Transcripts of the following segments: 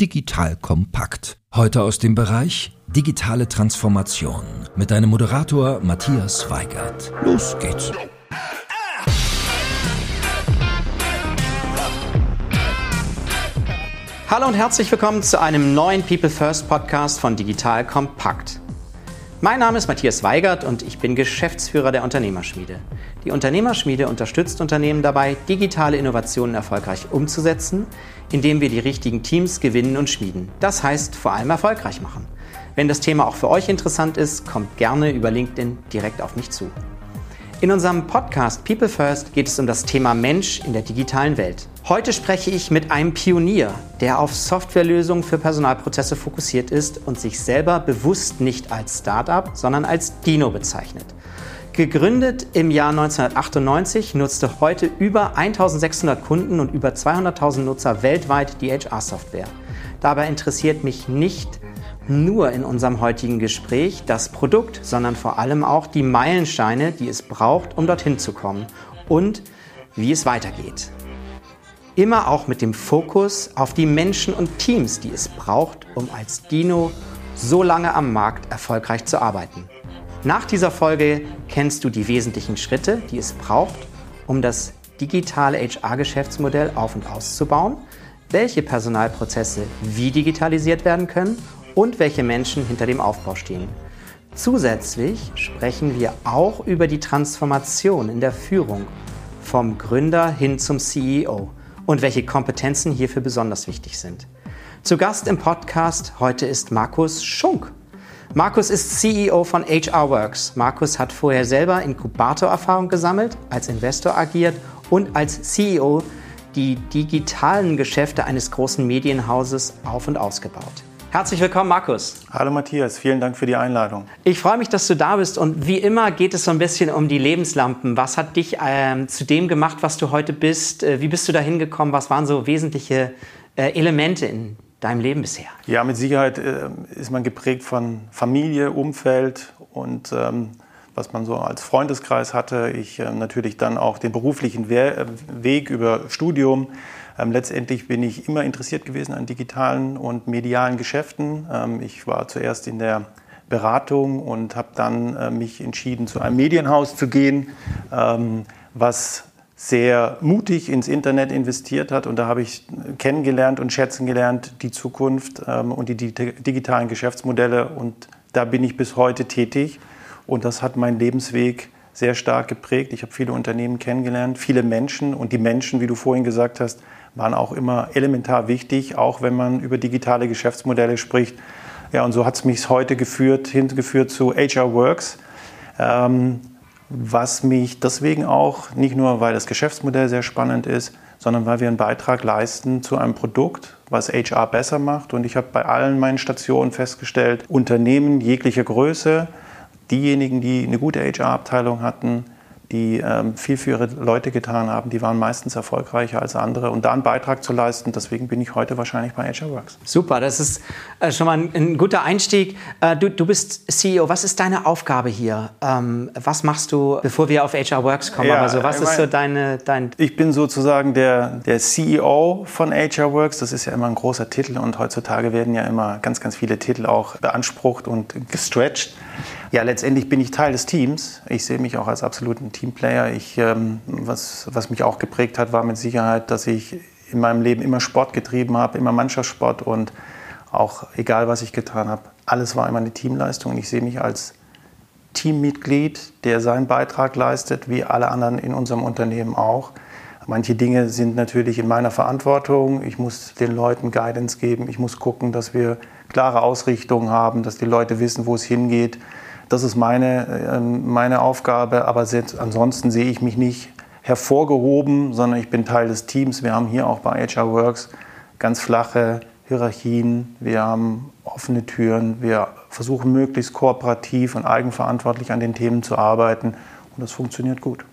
Digital Kompakt. Heute aus dem Bereich Digitale Transformation mit deinem Moderator Matthias Weigert. Los geht's. Hallo und herzlich willkommen zu einem neuen People First Podcast von Digital Kompakt. Mein Name ist Matthias Weigert und ich bin Geschäftsführer der Unternehmerschmiede. Die Unternehmerschmiede unterstützt Unternehmen dabei, digitale Innovationen erfolgreich umzusetzen, indem wir die richtigen Teams gewinnen und schmieden. Das heißt vor allem erfolgreich machen. Wenn das Thema auch für euch interessant ist, kommt gerne über LinkedIn direkt auf mich zu. In unserem Podcast People First geht es um das Thema Mensch in der digitalen Welt. Heute spreche ich mit einem Pionier, der auf Softwarelösungen für Personalprozesse fokussiert ist und sich selber bewusst nicht als Startup, sondern als Dino bezeichnet. Gegründet im Jahr 1998 nutzte heute über 1600 Kunden und über 200.000 Nutzer weltweit die HR-Software. Dabei interessiert mich nicht nur in unserem heutigen Gespräch das Produkt, sondern vor allem auch die Meilensteine, die es braucht, um dorthin zu kommen und wie es weitergeht. Immer auch mit dem Fokus auf die Menschen und Teams, die es braucht, um als Dino so lange am Markt erfolgreich zu arbeiten. Nach dieser Folge kennst du die wesentlichen Schritte, die es braucht, um das digitale HR-Geschäftsmodell auf und auszubauen, welche Personalprozesse wie digitalisiert werden können und welche Menschen hinter dem Aufbau stehen. Zusätzlich sprechen wir auch über die Transformation in der Führung vom Gründer hin zum CEO und welche Kompetenzen hierfür besonders wichtig sind. Zu Gast im Podcast heute ist Markus Schunk. Markus ist CEO von HRWorks. Markus hat vorher selber Inkubator-Erfahrung gesammelt, als Investor agiert und als CEO die digitalen Geschäfte eines großen Medienhauses auf und ausgebaut. Herzlich willkommen, Markus. Hallo Matthias, vielen Dank für die Einladung. Ich freue mich, dass du da bist und wie immer geht es so ein bisschen um die Lebenslampen. Was hat dich ähm, zu dem gemacht, was du heute bist? Äh, wie bist du da hingekommen? Was waren so wesentliche äh, Elemente in deinem Leben bisher? Ja, mit Sicherheit äh, ist man geprägt von Familie, Umfeld und ähm, was man so als Freundeskreis hatte. Ich äh, natürlich dann auch den beruflichen We Weg über Studium ähm, letztendlich bin ich immer interessiert gewesen an digitalen und medialen Geschäften. Ähm, ich war zuerst in der Beratung und habe dann äh, mich entschieden, zu einem Medienhaus zu gehen, ähm, was sehr mutig ins Internet investiert hat. Und da habe ich kennengelernt und schätzen gelernt die Zukunft ähm, und die digitalen Geschäftsmodelle. Und da bin ich bis heute tätig. Und das hat meinen Lebensweg sehr stark geprägt. Ich habe viele Unternehmen kennengelernt, viele Menschen. Und die Menschen, wie du vorhin gesagt hast, waren auch immer elementar wichtig, auch wenn man über digitale Geschäftsmodelle spricht. Ja, und so hat es mich heute geführt, hingeführt zu HR Works, ähm, was mich deswegen auch, nicht nur weil das Geschäftsmodell sehr spannend ist, sondern weil wir einen Beitrag leisten zu einem Produkt, was HR besser macht. Und ich habe bei allen meinen Stationen festgestellt, Unternehmen jeglicher Größe, diejenigen, die eine gute HR-Abteilung hatten, die ähm, viel für ihre Leute getan haben, die waren meistens erfolgreicher als andere. Und da einen Beitrag zu leisten, deswegen bin ich heute wahrscheinlich bei HRWorks. Super, das ist äh, schon mal ein, ein, guter Einstieg. Äh, du, du bist CEO. Was ist deine Aufgabe hier? Ähm, was machst du, bevor wir auf HRWorks kommen? Ja, also was ist so deine, dein... Ich bin sozusagen der, der CEO von HRWorks. Das ist ja immer ein großer Titel und heutzutage werden ja immer ganz, ganz viele Titel auch beansprucht und gestretched. Ja, letztendlich bin ich Teil des Teams. Ich sehe mich auch als absoluten Teamplayer. Ich, ähm, was, was mich auch geprägt hat, war mit Sicherheit, dass ich in meinem Leben immer Sport getrieben habe, immer Mannschaftssport und auch egal, was ich getan habe, alles war immer eine Teamleistung. Ich sehe mich als Teammitglied, der seinen Beitrag leistet, wie alle anderen in unserem Unternehmen auch. Manche Dinge sind natürlich in meiner Verantwortung. Ich muss den Leuten Guidance geben. Ich muss gucken, dass wir klare Ausrichtungen haben, dass die Leute wissen, wo es hingeht. Das ist meine, ähm, meine Aufgabe, aber ansonsten sehe ich mich nicht hervorgehoben, sondern ich bin Teil des Teams. Wir haben hier auch bei HR Works ganz flache Hierarchien, wir haben offene Türen, wir versuchen möglichst kooperativ und eigenverantwortlich an den Themen zu arbeiten und das funktioniert gut.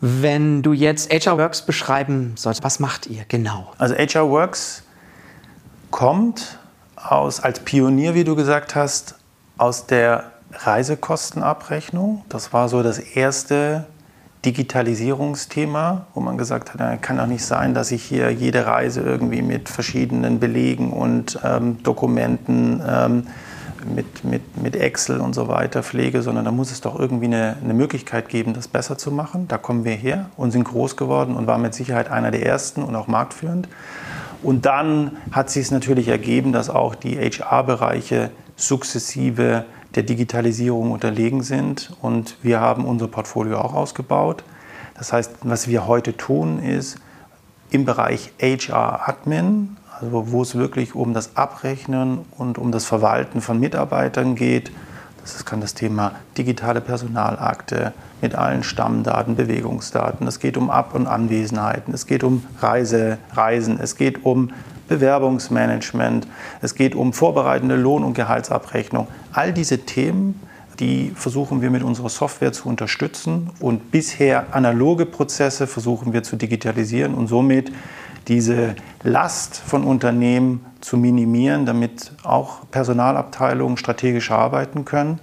Wenn du jetzt HR Works beschreiben sollst, was macht ihr genau? Also HR Works kommt aus, als Pionier, wie du gesagt hast, aus der Reisekostenabrechnung. Das war so das erste Digitalisierungsthema, wo man gesagt hat, kann doch nicht sein, dass ich hier jede Reise irgendwie mit verschiedenen Belegen und ähm, Dokumenten ähm, mit, mit, mit Excel und so weiter pflege, sondern da muss es doch irgendwie eine, eine Möglichkeit geben, das besser zu machen. Da kommen wir her und sind groß geworden und waren mit Sicherheit einer der ersten und auch marktführend. Und dann hat sich es natürlich ergeben, dass auch die HR-Bereiche sukzessive der Digitalisierung unterlegen sind. Und wir haben unser Portfolio auch ausgebaut. Das heißt, was wir heute tun, ist im Bereich HR-Admin, also wo es wirklich um das Abrechnen und um das Verwalten von Mitarbeitern geht. Das kann das Thema digitale Personalakte mit allen Stammdaten, Bewegungsdaten. Es geht um Ab- und Anwesenheiten. Es geht um Reise, Reisen. Es geht um Bewerbungsmanagement. Es geht um vorbereitende Lohn- und Gehaltsabrechnung. All diese Themen, die versuchen wir mit unserer Software zu unterstützen und bisher analoge Prozesse versuchen wir zu digitalisieren und somit diese Last von Unternehmen zu minimieren, damit auch Personalabteilungen strategisch arbeiten können.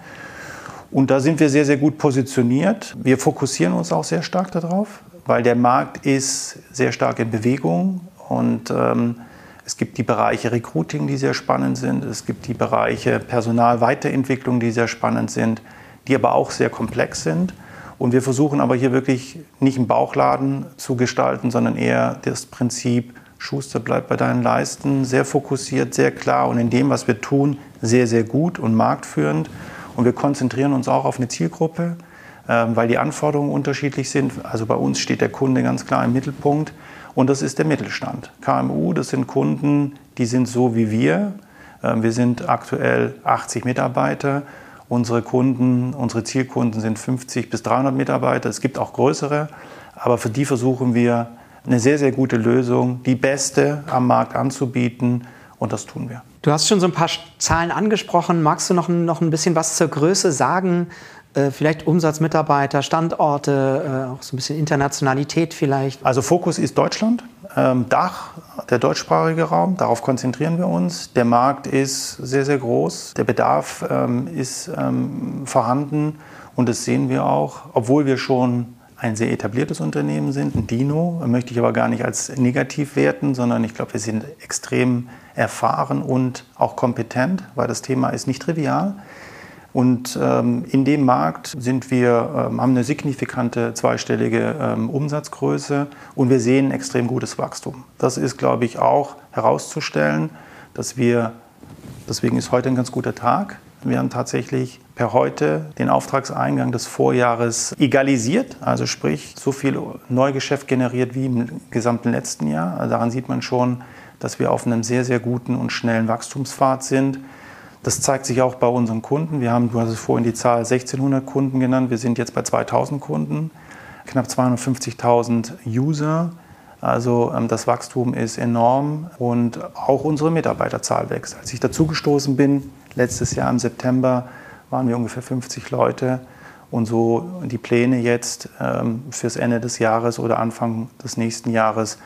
Und da sind wir sehr, sehr gut positioniert. Wir fokussieren uns auch sehr stark darauf, weil der Markt ist sehr stark in Bewegung und ähm, es gibt die Bereiche Recruiting, die sehr spannend sind. Es gibt die Bereiche Personalweiterentwicklung, die sehr spannend sind, die aber auch sehr komplex sind. Und wir versuchen aber hier wirklich nicht einen Bauchladen zu gestalten, sondern eher das Prinzip, Schuster bleibt bei deinen Leisten, sehr fokussiert, sehr klar und in dem, was wir tun, sehr, sehr gut und marktführend. Und wir konzentrieren uns auch auf eine Zielgruppe, ähm, weil die Anforderungen unterschiedlich sind. Also bei uns steht der Kunde ganz klar im Mittelpunkt und das ist der Mittelstand. KMU, das sind Kunden, die sind so wie wir. Ähm, wir sind aktuell 80 Mitarbeiter Unsere Kunden, unsere Zielkunden sind 50 bis 300 Mitarbeiter. Es gibt auch größere, aber für die versuchen wir eine sehr, sehr gute Lösung, die beste am Markt anzubieten und das tun wir. Du hast schon so ein paar Zahlen angesprochen. Magst du noch, noch ein bisschen was zur Größe sagen? Äh, vielleicht Umsatz, Mitarbeiter, Standorte, äh, auch so ein bisschen Internationalität vielleicht? Also Fokus ist Deutschland, ähm, Dach, der deutschsprachige Raum, darauf konzentrieren wir uns. Der Markt ist sehr, sehr groß, der Bedarf ähm, ist ähm, vorhanden und das sehen wir auch, obwohl wir schon ein sehr etabliertes Unternehmen sind, ein Dino, möchte ich aber gar nicht als negativ werten, sondern ich glaube, wir sind extrem erfahren und auch kompetent, weil das Thema ist nicht trivial. Und ähm, in dem Markt sind wir, ähm, haben eine signifikante zweistellige ähm, Umsatzgröße und wir sehen extrem gutes Wachstum. Das ist, glaube ich, auch herauszustellen, dass wir, deswegen ist heute ein ganz guter Tag, wir haben tatsächlich per heute den Auftragseingang des Vorjahres egalisiert, also sprich so viel Neugeschäft generiert wie im gesamten letzten Jahr. Also daran sieht man schon, dass wir auf einem sehr, sehr guten und schnellen Wachstumspfad sind. Das zeigt sich auch bei unseren Kunden. Wir haben, du hast es vorhin die Zahl 1600 Kunden genannt. Wir sind jetzt bei 2000 Kunden, knapp 250.000 User. Also ähm, das Wachstum ist enorm und auch unsere Mitarbeiterzahl wächst. Als ich dazugestoßen bin, letztes Jahr im September, waren wir ungefähr 50 Leute. Und so die Pläne jetzt ähm, fürs Ende des Jahres oder Anfang des nächsten Jahres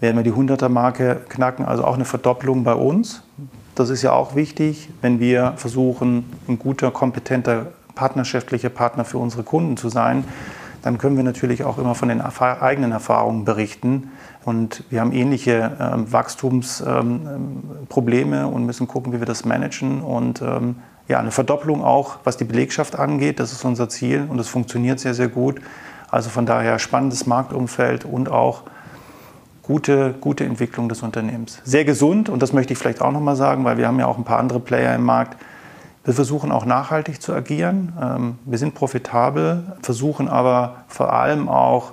werden wir die 100er-Marke knacken, also auch eine Verdopplung bei uns. Das ist ja auch wichtig, wenn wir versuchen, ein guter, kompetenter, partnerschaftlicher Partner für unsere Kunden zu sein. Dann können wir natürlich auch immer von den eigenen Erfahrungen berichten. Und wir haben ähnliche ähm, Wachstumsprobleme ähm, und müssen gucken, wie wir das managen. Und ähm, ja, eine Verdopplung auch, was die Belegschaft angeht, das ist unser Ziel und das funktioniert sehr, sehr gut. Also von daher spannendes Marktumfeld und auch gute, gute Entwicklung des Unternehmens. Sehr gesund und das möchte ich vielleicht auch nochmal sagen, weil wir haben ja auch ein paar andere Player im Markt. Wir versuchen auch nachhaltig zu agieren. Ähm, wir sind profitabel, versuchen aber vor allem auch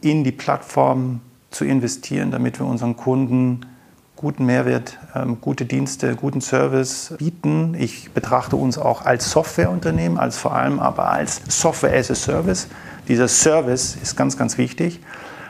in die Plattform zu investieren, damit wir unseren Kunden guten Mehrwert, ähm, gute Dienste, guten Service bieten. Ich betrachte uns auch als Softwareunternehmen, als vor allem aber als Software as a Service. Dieser Service ist ganz, ganz wichtig.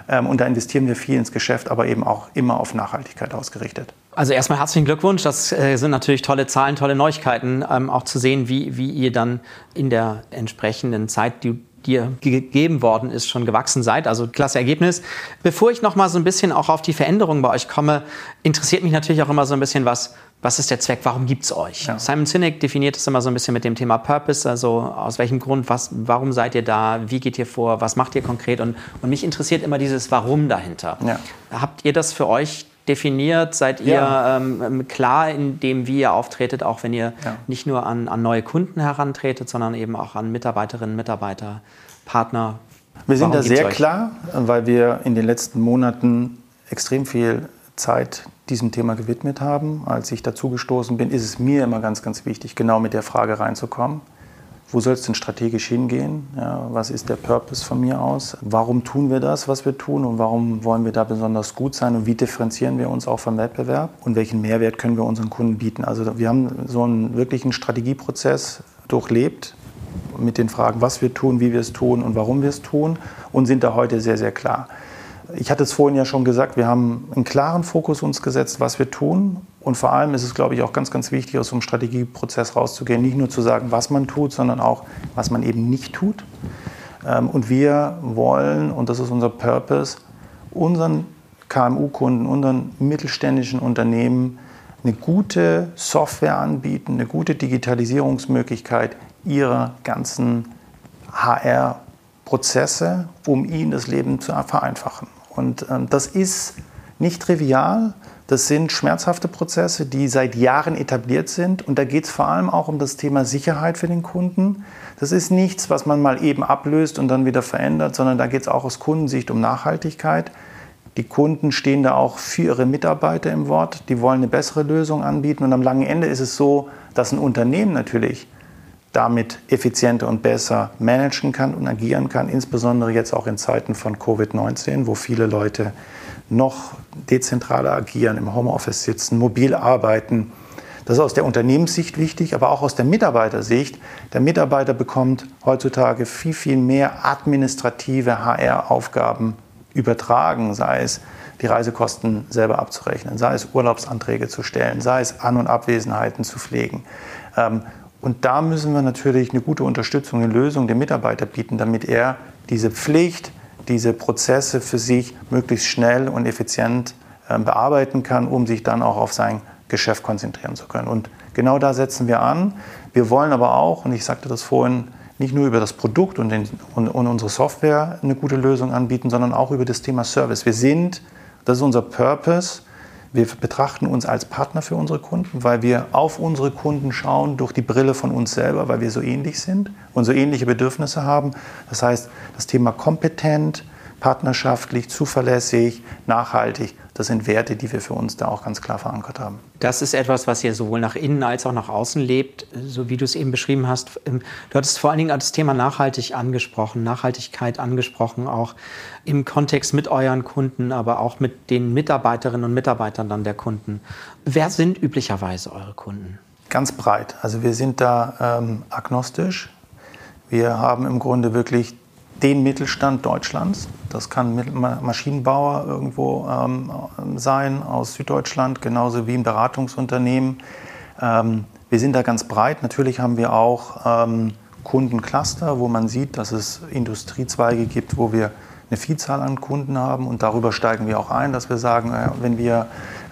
Ähm, und da investieren wir viel ins Geschäft, aber eben auch immer auf Nachhaltigkeit ausgerichtet. Also erstmal herzlichen Glückwunsch. Das äh, sind natürlich tolle Zahlen, tolle Neuigkeiten, ähm, auch zu sehen, wie, wie ihr dann in der entsprechenden Zeit, die dir gegeben worden ist, schon gewachsen seid. Also klasse Ergebnis. Bevor ich noch mal so ein bisschen auch auf die Veränderungen bei euch komme, interessiert mich natürlich auch immer so ein bisschen, was was ist der Zweck, warum gibt es euch? Ja. Simon Sinek definiert es immer so ein bisschen mit dem Thema Purpose, also aus welchem Grund, was, warum seid ihr da, wie geht ihr vor, was macht ihr konkret und, und mich interessiert immer dieses Warum dahinter. Ja. Habt ihr das für euch definiert? Seid ihr ja. ähm, klar in dem, wie ihr auftretet, auch wenn ihr ja. nicht nur an, an neue Kunden herantretet, sondern eben auch an Mitarbeiterinnen, Mitarbeiter, Partner? Wir sind Warum da sehr klar, weil wir in den letzten Monaten extrem viel Zeit diesem Thema gewidmet haben. Als ich dazugestoßen bin, ist es mir immer ganz, ganz wichtig, genau mit der Frage reinzukommen. Wo soll es denn strategisch hingehen? Ja, was ist der Purpose von mir aus? Warum tun wir das, was wir tun? Und warum wollen wir da besonders gut sein? Und wie differenzieren wir uns auch vom Wettbewerb? Und welchen Mehrwert können wir unseren Kunden bieten? Also wir haben so einen wirklichen Strategieprozess durchlebt mit den Fragen, was wir tun, wie wir es tun und warum wir es tun und sind da heute sehr, sehr klar. Ich hatte es vorhin ja schon gesagt, wir haben einen klaren Fokus uns gesetzt, was wir tun. Und vor allem ist es, glaube ich, auch ganz, ganz wichtig, aus so einem Strategieprozess rauszugehen, nicht nur zu sagen, was man tut, sondern auch, was man eben nicht tut. Ähm, und wir wollen, und das ist unser Purpose, unseren KMU-Kunden, unseren mittelständischen Unternehmen eine gute Software anbieten, eine gute Digitalisierungsmöglichkeit ihrer ganzen HR-Prozesse, um ihnen das Leben zu vereinfachen. Und ähm, das ist nicht trivial. Das sind schmerzhafte Prozesse, die seit Jahren etabliert sind. Und da geht es vor allem auch um das Thema Sicherheit für den Kunden. Das ist nichts, was man mal eben ablöst und dann wieder verändert, sondern da geht es auch aus Kundensicht um Nachhaltigkeit. Die Kunden stehen da auch für ihre Mitarbeiter im Wort. Die wollen eine bessere Lösung anbieten. Und am langen Ende ist es so, dass ein Unternehmen natürlich damit effizienter und besser managen kann und agieren kann, insbesondere jetzt auch in Zeiten von Covid-19, wo viele Leute noch dezentraler agieren, im Homeoffice sitzen, mobil arbeiten. Das ist aus der Unternehmenssicht wichtig, aber auch aus der Mitarbeitersicht. Der Mitarbeiter bekommt heutzutage viel, viel mehr administrative HR-Aufgaben übertragen, sei es die Reisekosten selber abzurechnen, sei es Urlaubsanträge zu stellen, sei es An- und Abwesenheiten zu pflegen. Und da müssen wir natürlich eine gute Unterstützung, eine Lösung dem Mitarbeiter bieten, damit er diese Pflicht, diese Prozesse für sich möglichst schnell und effizient ähm, bearbeiten kann, um sich dann auch auf sein Geschäft konzentrieren zu können. Und genau da setzen wir an. Wir wollen aber auch, und ich sagte das vorhin, nicht nur über das Produkt und, den, und, und unsere Software eine gute Lösung anbieten, sondern auch über das Thema Service. Wir sind, das ist unser Purpose, wir betrachten uns als Partner für unsere Kunden, weil wir auf unsere Kunden schauen durch die Brille von uns selber, weil wir so ähnlich sind und so ähnliche Bedürfnisse haben. Das heißt, das Thema kompetent, partnerschaftlich, zuverlässig, nachhaltig, das sind Werte, die wir für uns da auch ganz klar verankert haben. Das ist etwas, was ihr sowohl nach innen als auch nach außen lebt, so wie du es eben beschrieben hast. Ähm, du hattest vor allen Dingen das Thema Nachhaltig angesprochen, Nachhaltigkeit angesprochen, auch im Kontext mit euren Kunden, aber auch mit den Mitarbeiterinnen und Mitarbeitern dann der Kunden. Wer sind üblicherweise eure Kunden? Ganz breit. Also wir sind da ähm, agnostisch. Wir haben im Grunde wirklich den Mittelstand Deutschlands. Das kann Maschinenbauer irgendwo ähm, sein aus Süddeutschland, genauso wie ein Beratungsunternehmen. Ähm, wir sind da ganz breit. Natürlich haben wir auch ähm, Kundencluster, wo man sieht, dass es Industriezweige gibt, wo wir eine Vielzahl an Kunden haben. Und darüber steigen wir auch ein, dass wir sagen, äh, wenn wir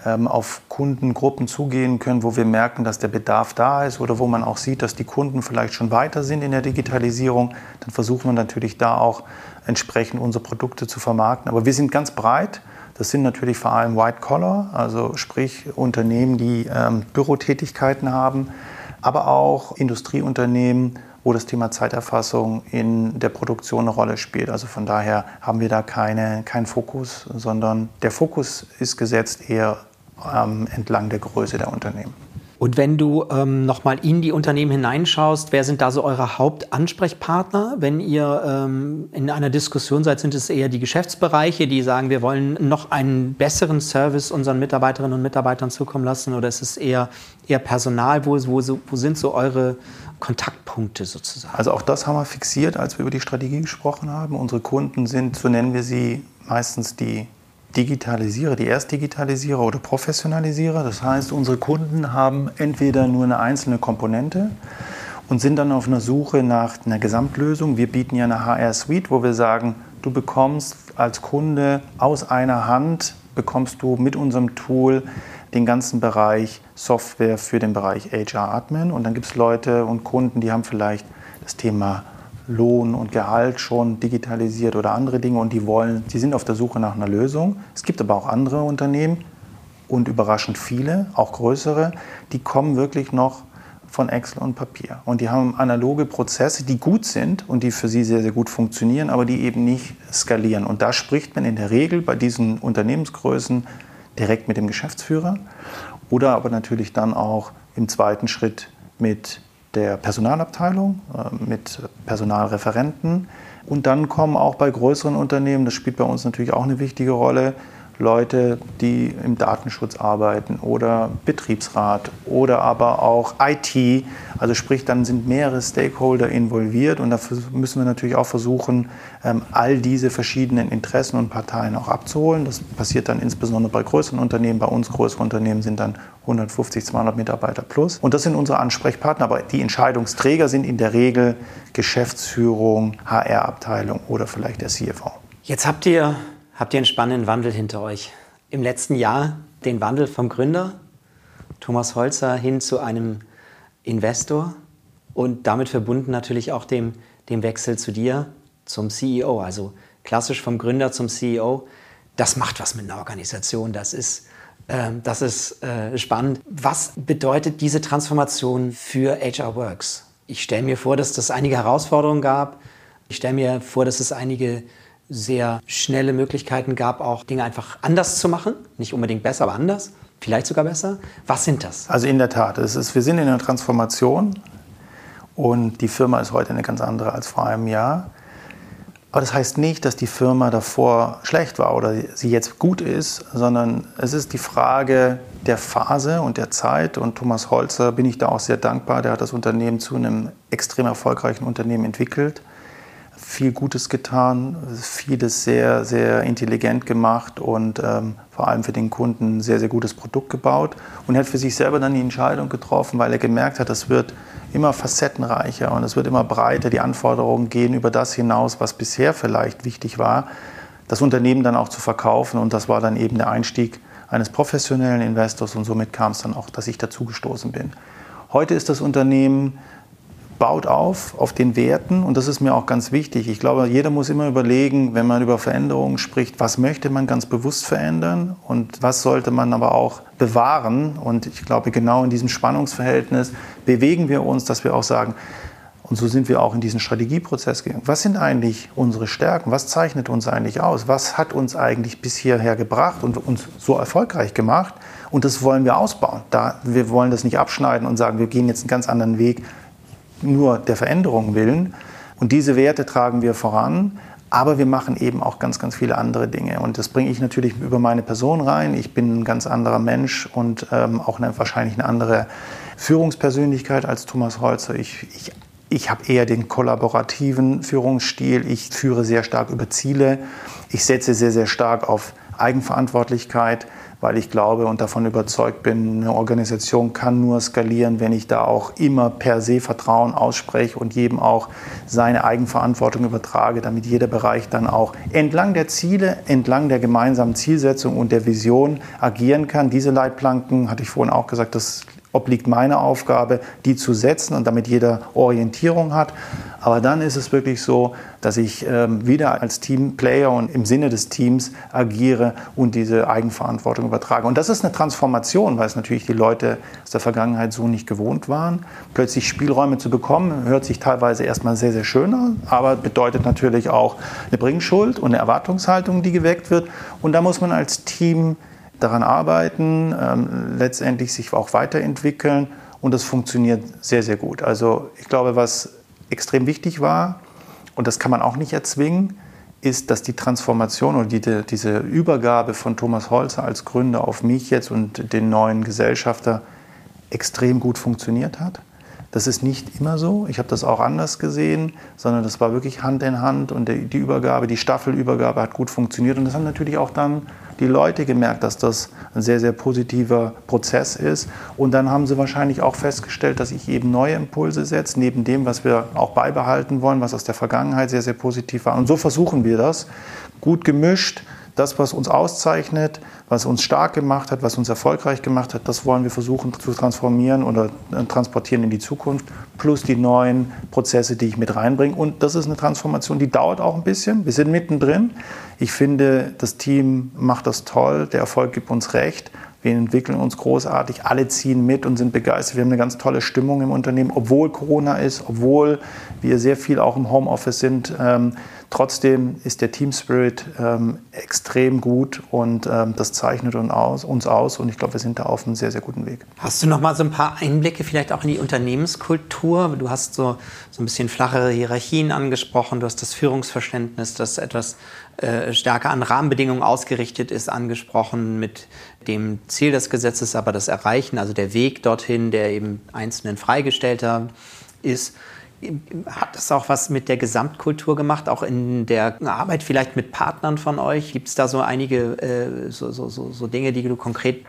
auf Kundengruppen zugehen können, wo wir merken, dass der Bedarf da ist oder wo man auch sieht, dass die Kunden vielleicht schon weiter sind in der Digitalisierung, dann versuchen wir natürlich da auch entsprechend unsere Produkte zu vermarkten. Aber wir sind ganz breit. Das sind natürlich vor allem White Collar, also sprich Unternehmen, die ähm, Bürotätigkeiten haben, aber auch Industrieunternehmen, wo das Thema Zeiterfassung in der Produktion eine Rolle spielt. Also von daher haben wir da keine, keinen Fokus, sondern der Fokus ist gesetzt eher ähm, entlang der Größe der Unternehmen. Und wenn du ähm, nochmal in die Unternehmen hineinschaust, wer sind da so eure Hauptansprechpartner? Wenn ihr ähm, in einer Diskussion seid, sind es eher die Geschäftsbereiche, die sagen, wir wollen noch einen besseren Service unseren Mitarbeiterinnen und Mitarbeitern zukommen lassen? Oder ist es eher, eher Personal? Wo, wo, wo sind so eure Kontaktpunkte sozusagen? Also auch das haben wir fixiert, als wir über die Strategie gesprochen haben. Unsere Kunden sind, so nennen wir sie, meistens die Digitalisierer, die Erstdigitalisierer oder Professionalisierer. Das heißt, unsere Kunden haben entweder nur eine einzelne Komponente und sind dann auf einer Suche nach einer Gesamtlösung. Wir bieten ja eine HR-Suite, wo wir sagen, du bekommst als Kunde aus einer Hand, bekommst du mit unserem Tool den ganzen Bereich Software für den Bereich HR Admin. Und dann gibt es Leute und Kunden, die haben vielleicht das Thema Lohn und Gehalt schon digitalisiert oder andere Dinge und die wollen, die sind auf der Suche nach einer Lösung. Es gibt aber auch andere Unternehmen und überraschend viele, auch größere, die kommen wirklich noch von Excel und Papier. Und die haben analoge Prozesse, die gut sind und die für sie sehr, sehr gut funktionieren, aber die eben nicht skalieren. Und da spricht man in der Regel bei diesen Unternehmensgrößen direkt mit dem Geschäftsführer oder aber natürlich dann auch im zweiten Schritt mit der Personalabteilung, äh, mit Personalreferenten. Und dann kommen auch bei größeren Unternehmen, das spielt bei uns natürlich auch eine wichtige Rolle, Leute, die im Datenschutz arbeiten oder Betriebsrat oder aber auch IT. Also sprich, dann sind mehrere Stakeholder involviert und dafür müssen wir natürlich auch versuchen, ähm, all diese verschiedenen Interessen und Parteien auch abzuholen. Das passiert dann insbesondere bei größeren Unternehmen. Bei uns größere Unternehmen sind dann 150, 200 Mitarbeiter plus. Und das sind unsere Ansprechpartner, aber die Entscheidungsträger sind in der Regel Geschäftsführung, HR-Abteilung oder vielleicht der CFO. Jetzt habt ihr habt ihr einen spannenden Wandel hinter euch. Im letzten Jahr den Wandel vom Gründer Thomas Holzer hin zu einem Investor und damit verbunden natürlich auch dem, dem Wechsel zu dir zum CEO, also klassisch vom Gründer zum CEO. Das macht was mit einer Organisation, das ist, äh, das ist äh, spannend. Was bedeutet diese Transformation für HR Works? Ich stelle mir vor, dass es einige Herausforderungen gab. Ich stelle mir vor, dass es einige sehr schnelle Möglichkeiten gab, auch Dinge einfach anders zu machen. Nicht unbedingt besser, aber anders. Vielleicht sogar besser. Was sind das? Also in der Tat, es ist, wir sind in einer Transformation und die Firma ist heute eine ganz andere als vor einem Jahr. Aber das heißt nicht, dass die Firma davor schlecht war oder sie jetzt gut ist, sondern es ist die Frage der Phase und der Zeit. Und Thomas Holzer bin ich da auch sehr dankbar. Der hat das Unternehmen zu einem extrem erfolgreichen Unternehmen entwickelt viel Gutes getan, vieles sehr, sehr intelligent gemacht und ähm, vor allem für den Kunden ein sehr, sehr gutes Produkt gebaut. Und hat für sich selber dann die Entscheidung getroffen, weil er gemerkt hat, es wird immer facettenreicher und es wird immer breiter. Die Anforderungen gehen über das hinaus, was bisher vielleicht wichtig war, das Unternehmen dann auch zu verkaufen. Und das war dann eben der Einstieg eines professionellen Investors und somit kam es dann auch, dass ich dazugestoßen bin. Heute ist das Unternehmen baut auf, auf den Werten und das ist mir auch ganz wichtig. Ich glaube, jeder muss immer überlegen, wenn man über Veränderungen spricht, was möchte man ganz bewusst verändern und was sollte man aber auch bewahren. Und ich glaube, genau in diesem Spannungsverhältnis bewegen wir uns, dass wir auch sagen, und so sind wir auch in diesen Strategieprozess gegangen. Was sind eigentlich unsere Stärken? Was zeichnet uns eigentlich aus? Was hat uns eigentlich bis hierher gebracht und uns so erfolgreich gemacht? Und das wollen wir ausbauen. Da, wir wollen das nicht abschneiden und sagen, wir gehen jetzt einen ganz anderen Weg, nur der Veränderung willen. Und diese Werte tragen wir voran. Aber wir machen eben auch ganz, ganz viele andere Dinge. Und das bringe ich natürlich über meine Person rein. Ich bin ein ganz anderer Mensch und ähm, auch eine, wahrscheinlich eine andere Führungspersönlichkeit als Thomas Holzer. Ich, ich, ich habe eher den kollaborativen Führungsstil. Ich führe sehr stark über Ziele. Ich setze sehr, sehr stark auf Eigenverantwortlichkeit weil ich glaube und davon überzeugt bin, eine Organisation kann nur skalieren, wenn ich da auch immer per se Vertrauen ausspreche und jedem auch seine Eigenverantwortung übertrage, damit jeder Bereich dann auch entlang der Ziele, entlang der gemeinsamen Zielsetzung und der Vision agieren kann. Diese Leitplanken, hatte ich vorhin auch gesagt, das obliegt meine Aufgabe, die zu setzen und damit jeder Orientierung hat. Aber dann ist es wirklich so, dass ich ähm, wieder als Teamplayer und im Sinne des Teams agiere und diese Eigenverantwortung übertrage. Und das ist eine Transformation, weil es natürlich die Leute aus der Vergangenheit so nicht gewohnt waren. Plötzlich Spielräume zu bekommen, hört sich teilweise erstmal sehr, sehr schön an, aber bedeutet natürlich auch eine Bringschuld und eine Erwartungshaltung, die geweckt wird. Und da muss man als Team daran arbeiten, ähm, letztendlich sich auch weiterentwickeln und das funktioniert sehr, sehr gut. Also ich glaube, was extrem wichtig war, und das kann man auch nicht erzwingen, ist, dass die Transformation oder die, diese Übergabe von Thomas Holzer als Gründer auf mich jetzt und den neuen Gesellschafter extrem gut funktioniert hat. Das ist nicht immer so. Ich habe das auch anders gesehen, sondern das war wirklich Hand in Hand und die Übergabe, die Staffelübergabe hat gut funktioniert. Und das haben natürlich auch dann die Leute gemerkt, dass das ein sehr, sehr positiver Prozess ist. Und dann haben sie wahrscheinlich auch festgestellt, dass ich eben neue Impulse setze, neben dem, was wir auch beibehalten wollen, was aus der Vergangenheit sehr, sehr positiv war. Und so versuchen wir das, gut gemischt Das, was uns auszeichnet, was uns stark gemacht hat, was uns erfolgreich gemacht hat, das wollen wir versuchen zu transformieren oder äh, transportieren in die Zukunft, plus die neuen Prozesse, die ich mit reinbringe. Und das ist eine Transformation, die dauert auch ein bisschen. Wir sind mittendrin. Ich finde, das Team macht das toll, der Erfolg gibt uns recht. Wir entwickeln uns großartig, alle ziehen mit und sind begeistert. Wir haben eine ganz tolle Stimmung im Unternehmen, obwohl Corona ist, obwohl wir sehr viel auch im Homeoffice sind. Trotzdem ist der Team Spirit ähm, extrem gut und ähm, das zeichnet uns aus, uns aus und ich glaube, wir sind da auf einem sehr, sehr guten Weg. Hast du noch mal so ein paar Einblicke vielleicht auch in die Unternehmenskultur? Du hast so, so ein bisschen flachere Hierarchien angesprochen, du hast das Führungsverständnis, das etwas äh, stärker an Rahmenbedingungen ausgerichtet ist, angesprochen mit dem Ziel des Gesetzes, aber das Erreichen, also der Weg dorthin, der eben einzelnen Freigestellter ist. Hat das auch was mit der Gesamtkultur gemacht, auch in der Arbeit vielleicht mit Partnern von euch? Gibt es da so einige äh, so, so, so, so Dinge, die du konkret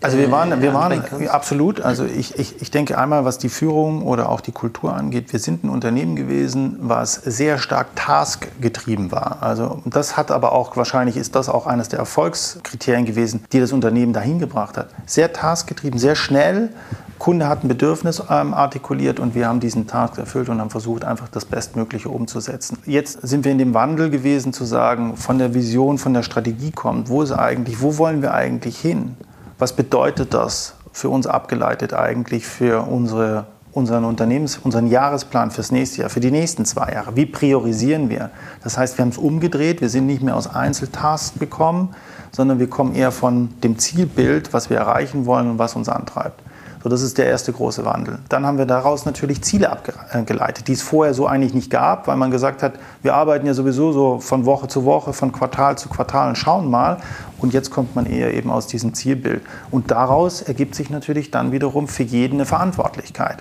also wir waren, wir waren absolut, also ich, ich, ich denke einmal, was die Führung oder auch die Kultur angeht, wir sind ein Unternehmen gewesen, was sehr stark taskgetrieben war. Also das hat aber auch, wahrscheinlich ist das auch eines der Erfolgskriterien gewesen, die das Unternehmen dahin gebracht hat. Sehr taskgetrieben, sehr schnell. Kunde hat ein Bedürfnis ähm, artikuliert und wir haben diesen Task erfüllt und haben versucht, einfach das Bestmögliche umzusetzen. Jetzt sind wir in dem Wandel gewesen, zu sagen, von der Vision, von der Strategie kommt, wo ist eigentlich, wo wollen wir eigentlich hin? Was bedeutet das für uns abgeleitet eigentlich für unsere, unseren Unternehmens-, unseren Jahresplan fürs nächste Jahr, für die nächsten zwei Jahre? Wie priorisieren wir? Das heißt, wir haben es umgedreht. Wir sind nicht mehr aus Einzeltasks gekommen, sondern wir kommen eher von dem Zielbild, was wir erreichen wollen und was uns antreibt. Das ist der erste große Wandel. Dann haben wir daraus natürlich Ziele abgeleitet, die es vorher so eigentlich nicht gab, weil man gesagt hat, wir arbeiten ja sowieso so von Woche zu Woche, von Quartal zu Quartal und schauen mal. Und jetzt kommt man eher eben aus diesem Zielbild. Und daraus ergibt sich natürlich dann wiederum für jeden eine Verantwortlichkeit.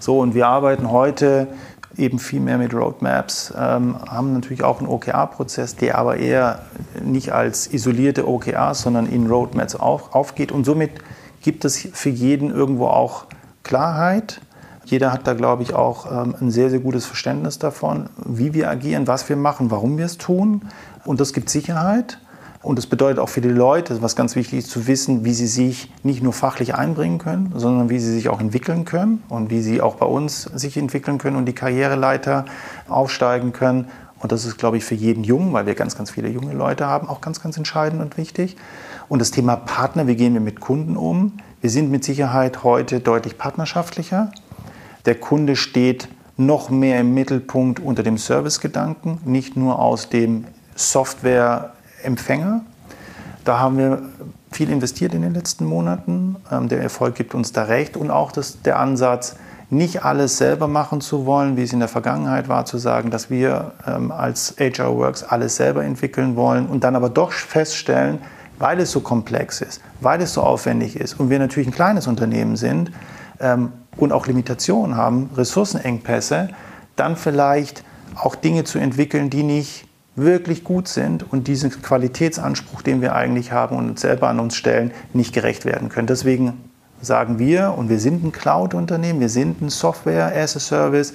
So, und wir arbeiten heute eben viel mehr mit Roadmaps, ähm, haben natürlich auch einen OKR-Prozess, der aber eher nicht als isolierte OKRs, sondern in Roadmaps auf, aufgeht und somit gibt es für jeden irgendwo auch Klarheit. Jeder hat da, glaube ich, auch ähm, ein sehr, sehr gutes Verständnis davon, wie wir agieren, was wir machen, warum wir es tun. Und das gibt Sicherheit. Und das bedeutet auch für die Leute, was ganz wichtig ist, zu wissen, wie sie sich nicht nur fachlich einbringen können, sondern wie sie sich auch entwickeln können und wie sie auch bei uns sich entwickeln können und die Karriereleiter aufsteigen können. Und das ist, glaube ich, für jeden Jungen, weil wir ganz, ganz viele junge Leute haben, auch ganz, ganz entscheidend und wichtig. Und das Thema Partner, wie gehen wir mit Kunden um? Wir sind mit Sicherheit heute deutlich partnerschaftlicher. Der Kunde steht noch mehr im Mittelpunkt unter dem Servicegedanken, nicht nur aus dem Softwareempfänger. Da haben wir viel investiert in den letzten Monaten. Ähm, der Erfolg gibt uns da recht und auch das, der Ansatz, nicht alles selber machen zu wollen, wie es in der Vergangenheit war, zu sagen, dass wir ähm, als HR Works alles selber entwickeln wollen und dann aber doch feststellen, weil es so komplex ist, weil es so aufwendig ist und wir natürlich ein kleines Unternehmen sind ähm, und auch Limitationen haben, Ressourcenengpässe, dann vielleicht auch Dinge zu entwickeln, die nicht wirklich gut sind und diesen Qualitätsanspruch, den wir eigentlich haben und uns selber an uns stellen, nicht gerecht werden können. Deswegen sagen wir, und wir sind ein Cloud-Unternehmen, wir sind ein Software as a Service,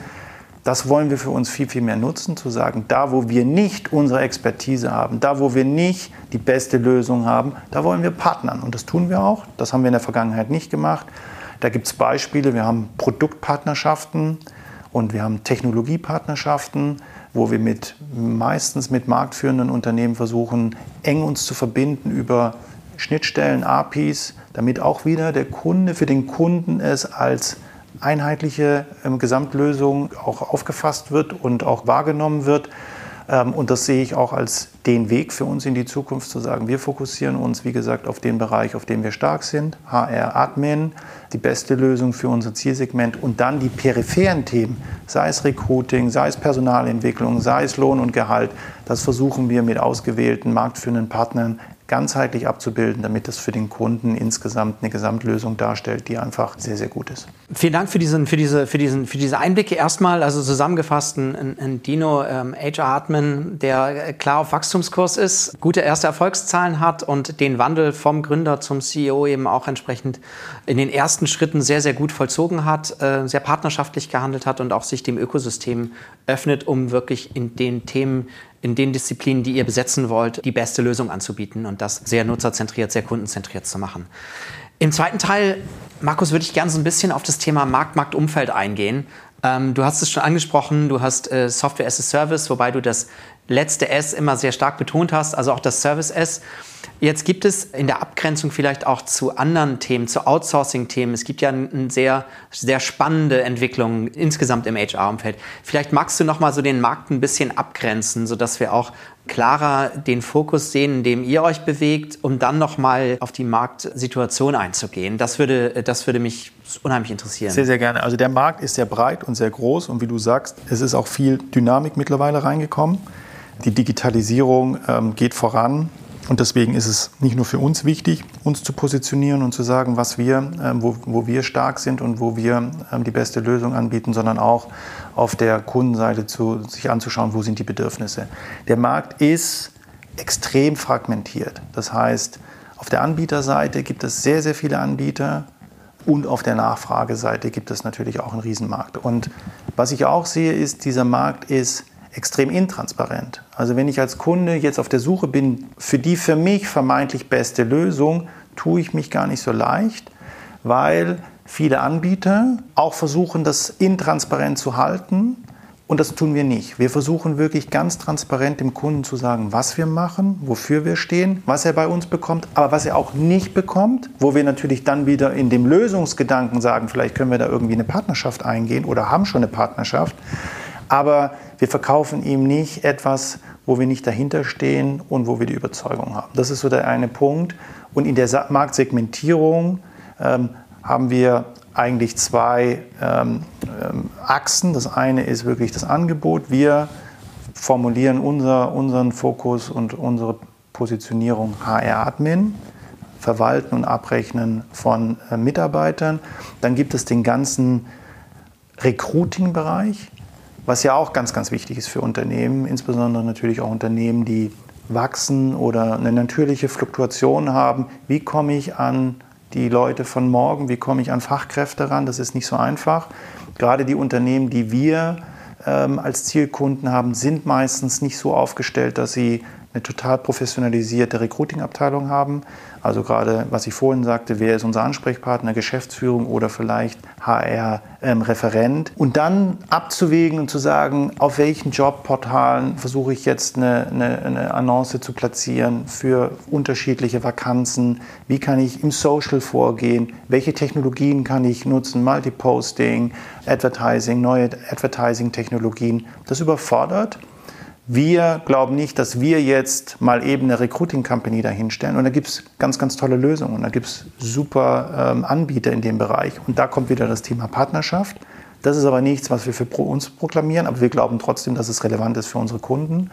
das wollen wir für uns viel, viel mehr nutzen, zu sagen, da wo wir nicht unsere Expertise haben, da wo wir nicht die beste Lösung haben, da wollen wir partnern. Und das tun wir auch. Das haben wir in der Vergangenheit nicht gemacht. Da gibt es Beispiele. Wir haben Produktpartnerschaften und wir haben Technologiepartnerschaften, wo wir mit, meistens mit marktführenden Unternehmen versuchen, eng uns zu verbinden über Schnittstellen, APIs, damit auch wieder der Kunde für den Kunden es als einheitliche ähm, Gesamtlösung auch aufgefasst wird und auch wahrgenommen wird. Ähm, und das sehe ich auch als den Weg für uns in die Zukunft zu sagen, wir fokussieren uns, wie gesagt, auf den Bereich, auf dem wir stark sind, HR, Admin, die beste Lösung für unser Zielsegment und dann die peripheren Themen, sei es Recruiting, sei es Personalentwicklung, sei es Lohn und Gehalt, das versuchen wir mit ausgewählten marktführenden Partnern ganzheitlich abzubilden, damit es für den Kunden insgesamt eine Gesamtlösung darstellt, die einfach sehr, sehr gut ist. Vielen Dank für, diesen, für, diese, für, diesen, für diese Einblicke. Erstmal, also zusammengefasst, ein, ein Dino ähm, HR Admin, der klar auf Wachstumskurs ist, gute erste Erfolgszahlen hat und den Wandel vom Gründer zum CEO eben auch entsprechend in den ersten Schritten sehr, sehr gut vollzogen hat, äh, sehr partnerschaftlich gehandelt hat und auch sich dem Ökosystem öffnet, um wirklich in den Themen in den Disziplinen, die ihr besetzen wollt, die beste Lösung anzubieten und das sehr nutzerzentriert, sehr kundenzentriert zu machen. Im zweiten Teil, Markus, würde ich gerne so ein bisschen auf das Thema Markt, Marktumfeld eingehen. Ähm, du hast es schon angesprochen, du hast äh, Software as a Service, wobei du das letzte S immer sehr stark betont hast, also auch das Service S. Jetzt gibt es in der Abgrenzung vielleicht auch zu anderen Themen, zu Outsourcing-Themen. Es gibt ja eine sehr, sehr spannende Entwicklung insgesamt im HR-Umfeld. Vielleicht magst du noch mal so den Markt ein bisschen abgrenzen, sodass wir auch klarer den Fokus sehen, in dem ihr euch bewegt, um dann noch mal auf die Marktsituation einzugehen. Das würde, das würde mich unheimlich interessieren. Sehr, sehr gerne. Also der Markt ist sehr breit und sehr groß und wie du sagst, es ist auch viel Dynamik mittlerweile reingekommen. Die Digitalisierung ähm, geht voran. Und deswegen ist es nicht nur für uns wichtig, uns zu positionieren und zu sagen, was wir, ähm, wo, wo wir stark sind und wo wir ähm, die beste Lösung anbieten, sondern auch auf der Kundenseite zu, sich anzuschauen, wo sind die Bedürfnisse. Der Markt ist extrem fragmentiert. Das heißt, auf der Anbieterseite gibt es sehr, sehr viele Anbieter und auf der Nachfrageseite gibt es natürlich auch einen Riesenmarkt. Und was ich auch sehe, ist, dieser Markt ist extrem intransparent. Also wenn ich als Kunde jetzt auf der Suche bin für die für mich vermeintlich beste Lösung, tue ich mich gar nicht so leicht, weil viele Anbieter auch versuchen, das intransparent zu halten. Und das tun wir nicht. Wir versuchen wirklich ganz transparent dem Kunden zu sagen, was wir machen, wofür wir stehen, was er bei uns bekommt, aber was er auch nicht bekommt, wo wir natürlich dann wieder in dem Lösungsgedanken sagen, vielleicht können wir da irgendwie eine Partnerschaft eingehen oder haben schon eine Partnerschaft. Aber wir verkaufen ihm nicht etwas, wo wir nicht dahinter stehen und wo wir die Überzeugung haben. Das ist so der eine Punkt. Und in der Marktsegmentierung ähm, haben wir eigentlich zwei ähm, ähm, Achsen. Das eine ist wirklich das Angebot. Wir formulieren unser, unseren Fokus und unsere Positionierung HR-Admin, Verwalten und Abrechnen von äh, Mitarbeitern. Dann gibt es den ganzen Recruiting-Bereich was ja auch ganz, ganz wichtig ist für Unternehmen, insbesondere natürlich auch Unternehmen, die wachsen oder eine natürliche Fluktuation haben. Wie komme ich an die Leute von morgen? Wie komme ich an Fachkräfte ran? Das ist nicht so einfach. Gerade die Unternehmen, die wir ähm, als Zielkunden haben, sind meistens nicht so aufgestellt, dass sie eine total professionalisierte Recruiting-Abteilung haben. Also gerade, was ich vorhin sagte, wer ist unser Ansprechpartner, Geschäftsführung oder vielleicht HR-Referent. Ähm, und dann abzuwägen und zu sagen, auf welchen Jobportalen versuche ich jetzt eine, eine, eine Annonce zu platzieren für unterschiedliche Vakanzen. Wie kann ich im Social vorgehen? Welche Technologien kann ich nutzen? Multiposting, Advertising, neue Advertising-Technologien. Das überfordert. Wir glauben nicht, dass wir jetzt mal eben eine Recruiting-Company dahinstellen. Und da gibt es ganz, ganz tolle Lösungen. Da gibt es super ähm, Anbieter in dem Bereich. Und da kommt wieder das Thema Partnerschaft. Das ist aber nichts, was wir für uns proklamieren, aber wir glauben trotzdem, dass es relevant ist für unsere Kunden.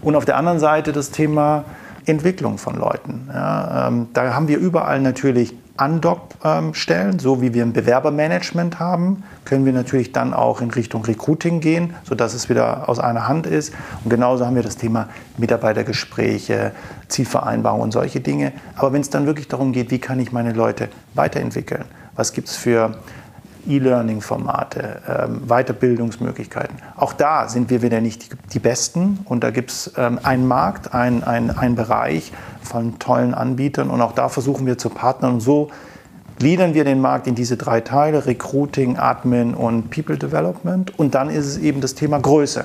Und auf der anderen Seite das Thema Entwicklung von Leuten. Ja, ähm, da haben wir überall natürlich Andock-Stellen, so wie wir ein Bewerbermanagement haben, können wir natürlich dann auch in Richtung Recruiting gehen, sodass es wieder aus einer Hand ist. Und genauso haben wir das Thema Mitarbeitergespräche, Zielvereinbarungen und solche Dinge. Aber wenn es dann wirklich darum geht, wie kann ich meine Leute weiterentwickeln, was gibt es für E-Learning-Formate, ähm, Weiterbildungsmöglichkeiten. Auch da sind wir wieder nicht die, die Besten und da gibt es ähm, einen Markt, einen ein Bereich von tollen Anbietern und auch da versuchen wir zu partnern und so gliedern wir den Markt in diese drei Teile, Recruiting, Admin und People Development und dann ist es eben das Thema Größe.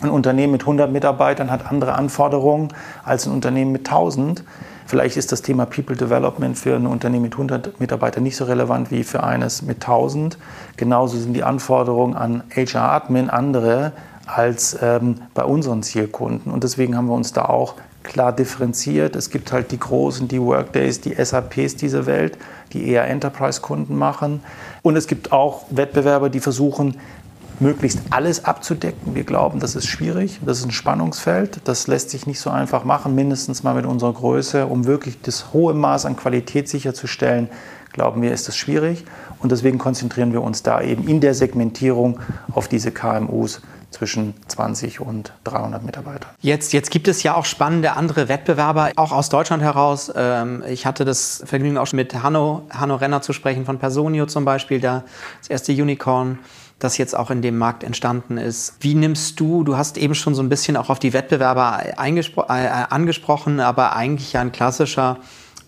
Ein Unternehmen mit 100 Mitarbeitern hat andere Anforderungen als ein Unternehmen mit 1000. Vielleicht ist das Thema People Development für ein Unternehmen mit 100 Mitarbeitern nicht so relevant wie für eines mit 1000. Genauso sind die Anforderungen an HR-Admin andere als ähm, bei unseren Zielkunden. Und deswegen haben wir uns da auch klar differenziert. Es gibt halt die großen, die Workdays, die SAPs dieser Welt, die eher Enterprise-Kunden machen. Und es gibt auch Wettbewerber, die versuchen, möglichst alles abzudecken. Wir glauben, das ist schwierig, das ist ein Spannungsfeld, das lässt sich nicht so einfach machen, mindestens mal mit unserer Größe, um wirklich das hohe Maß an Qualität sicherzustellen, glauben wir, ist das schwierig. Und deswegen konzentrieren wir uns da eben in der Segmentierung auf diese KMUs zwischen 20 und 300 Mitarbeitern. Jetzt, jetzt gibt es ja auch spannende andere Wettbewerber, auch aus Deutschland heraus. Ähm, ich hatte das Vergnügen auch schon mit Hanno, Hanno Renner zu sprechen von Personio zum Beispiel, da das erste Unicorn das jetzt auch in dem Markt entstanden ist. Wie nimmst du, du hast eben schon so ein bisschen auch auf die Wettbewerber äh, angesprochen, aber eigentlich ja ein klassischer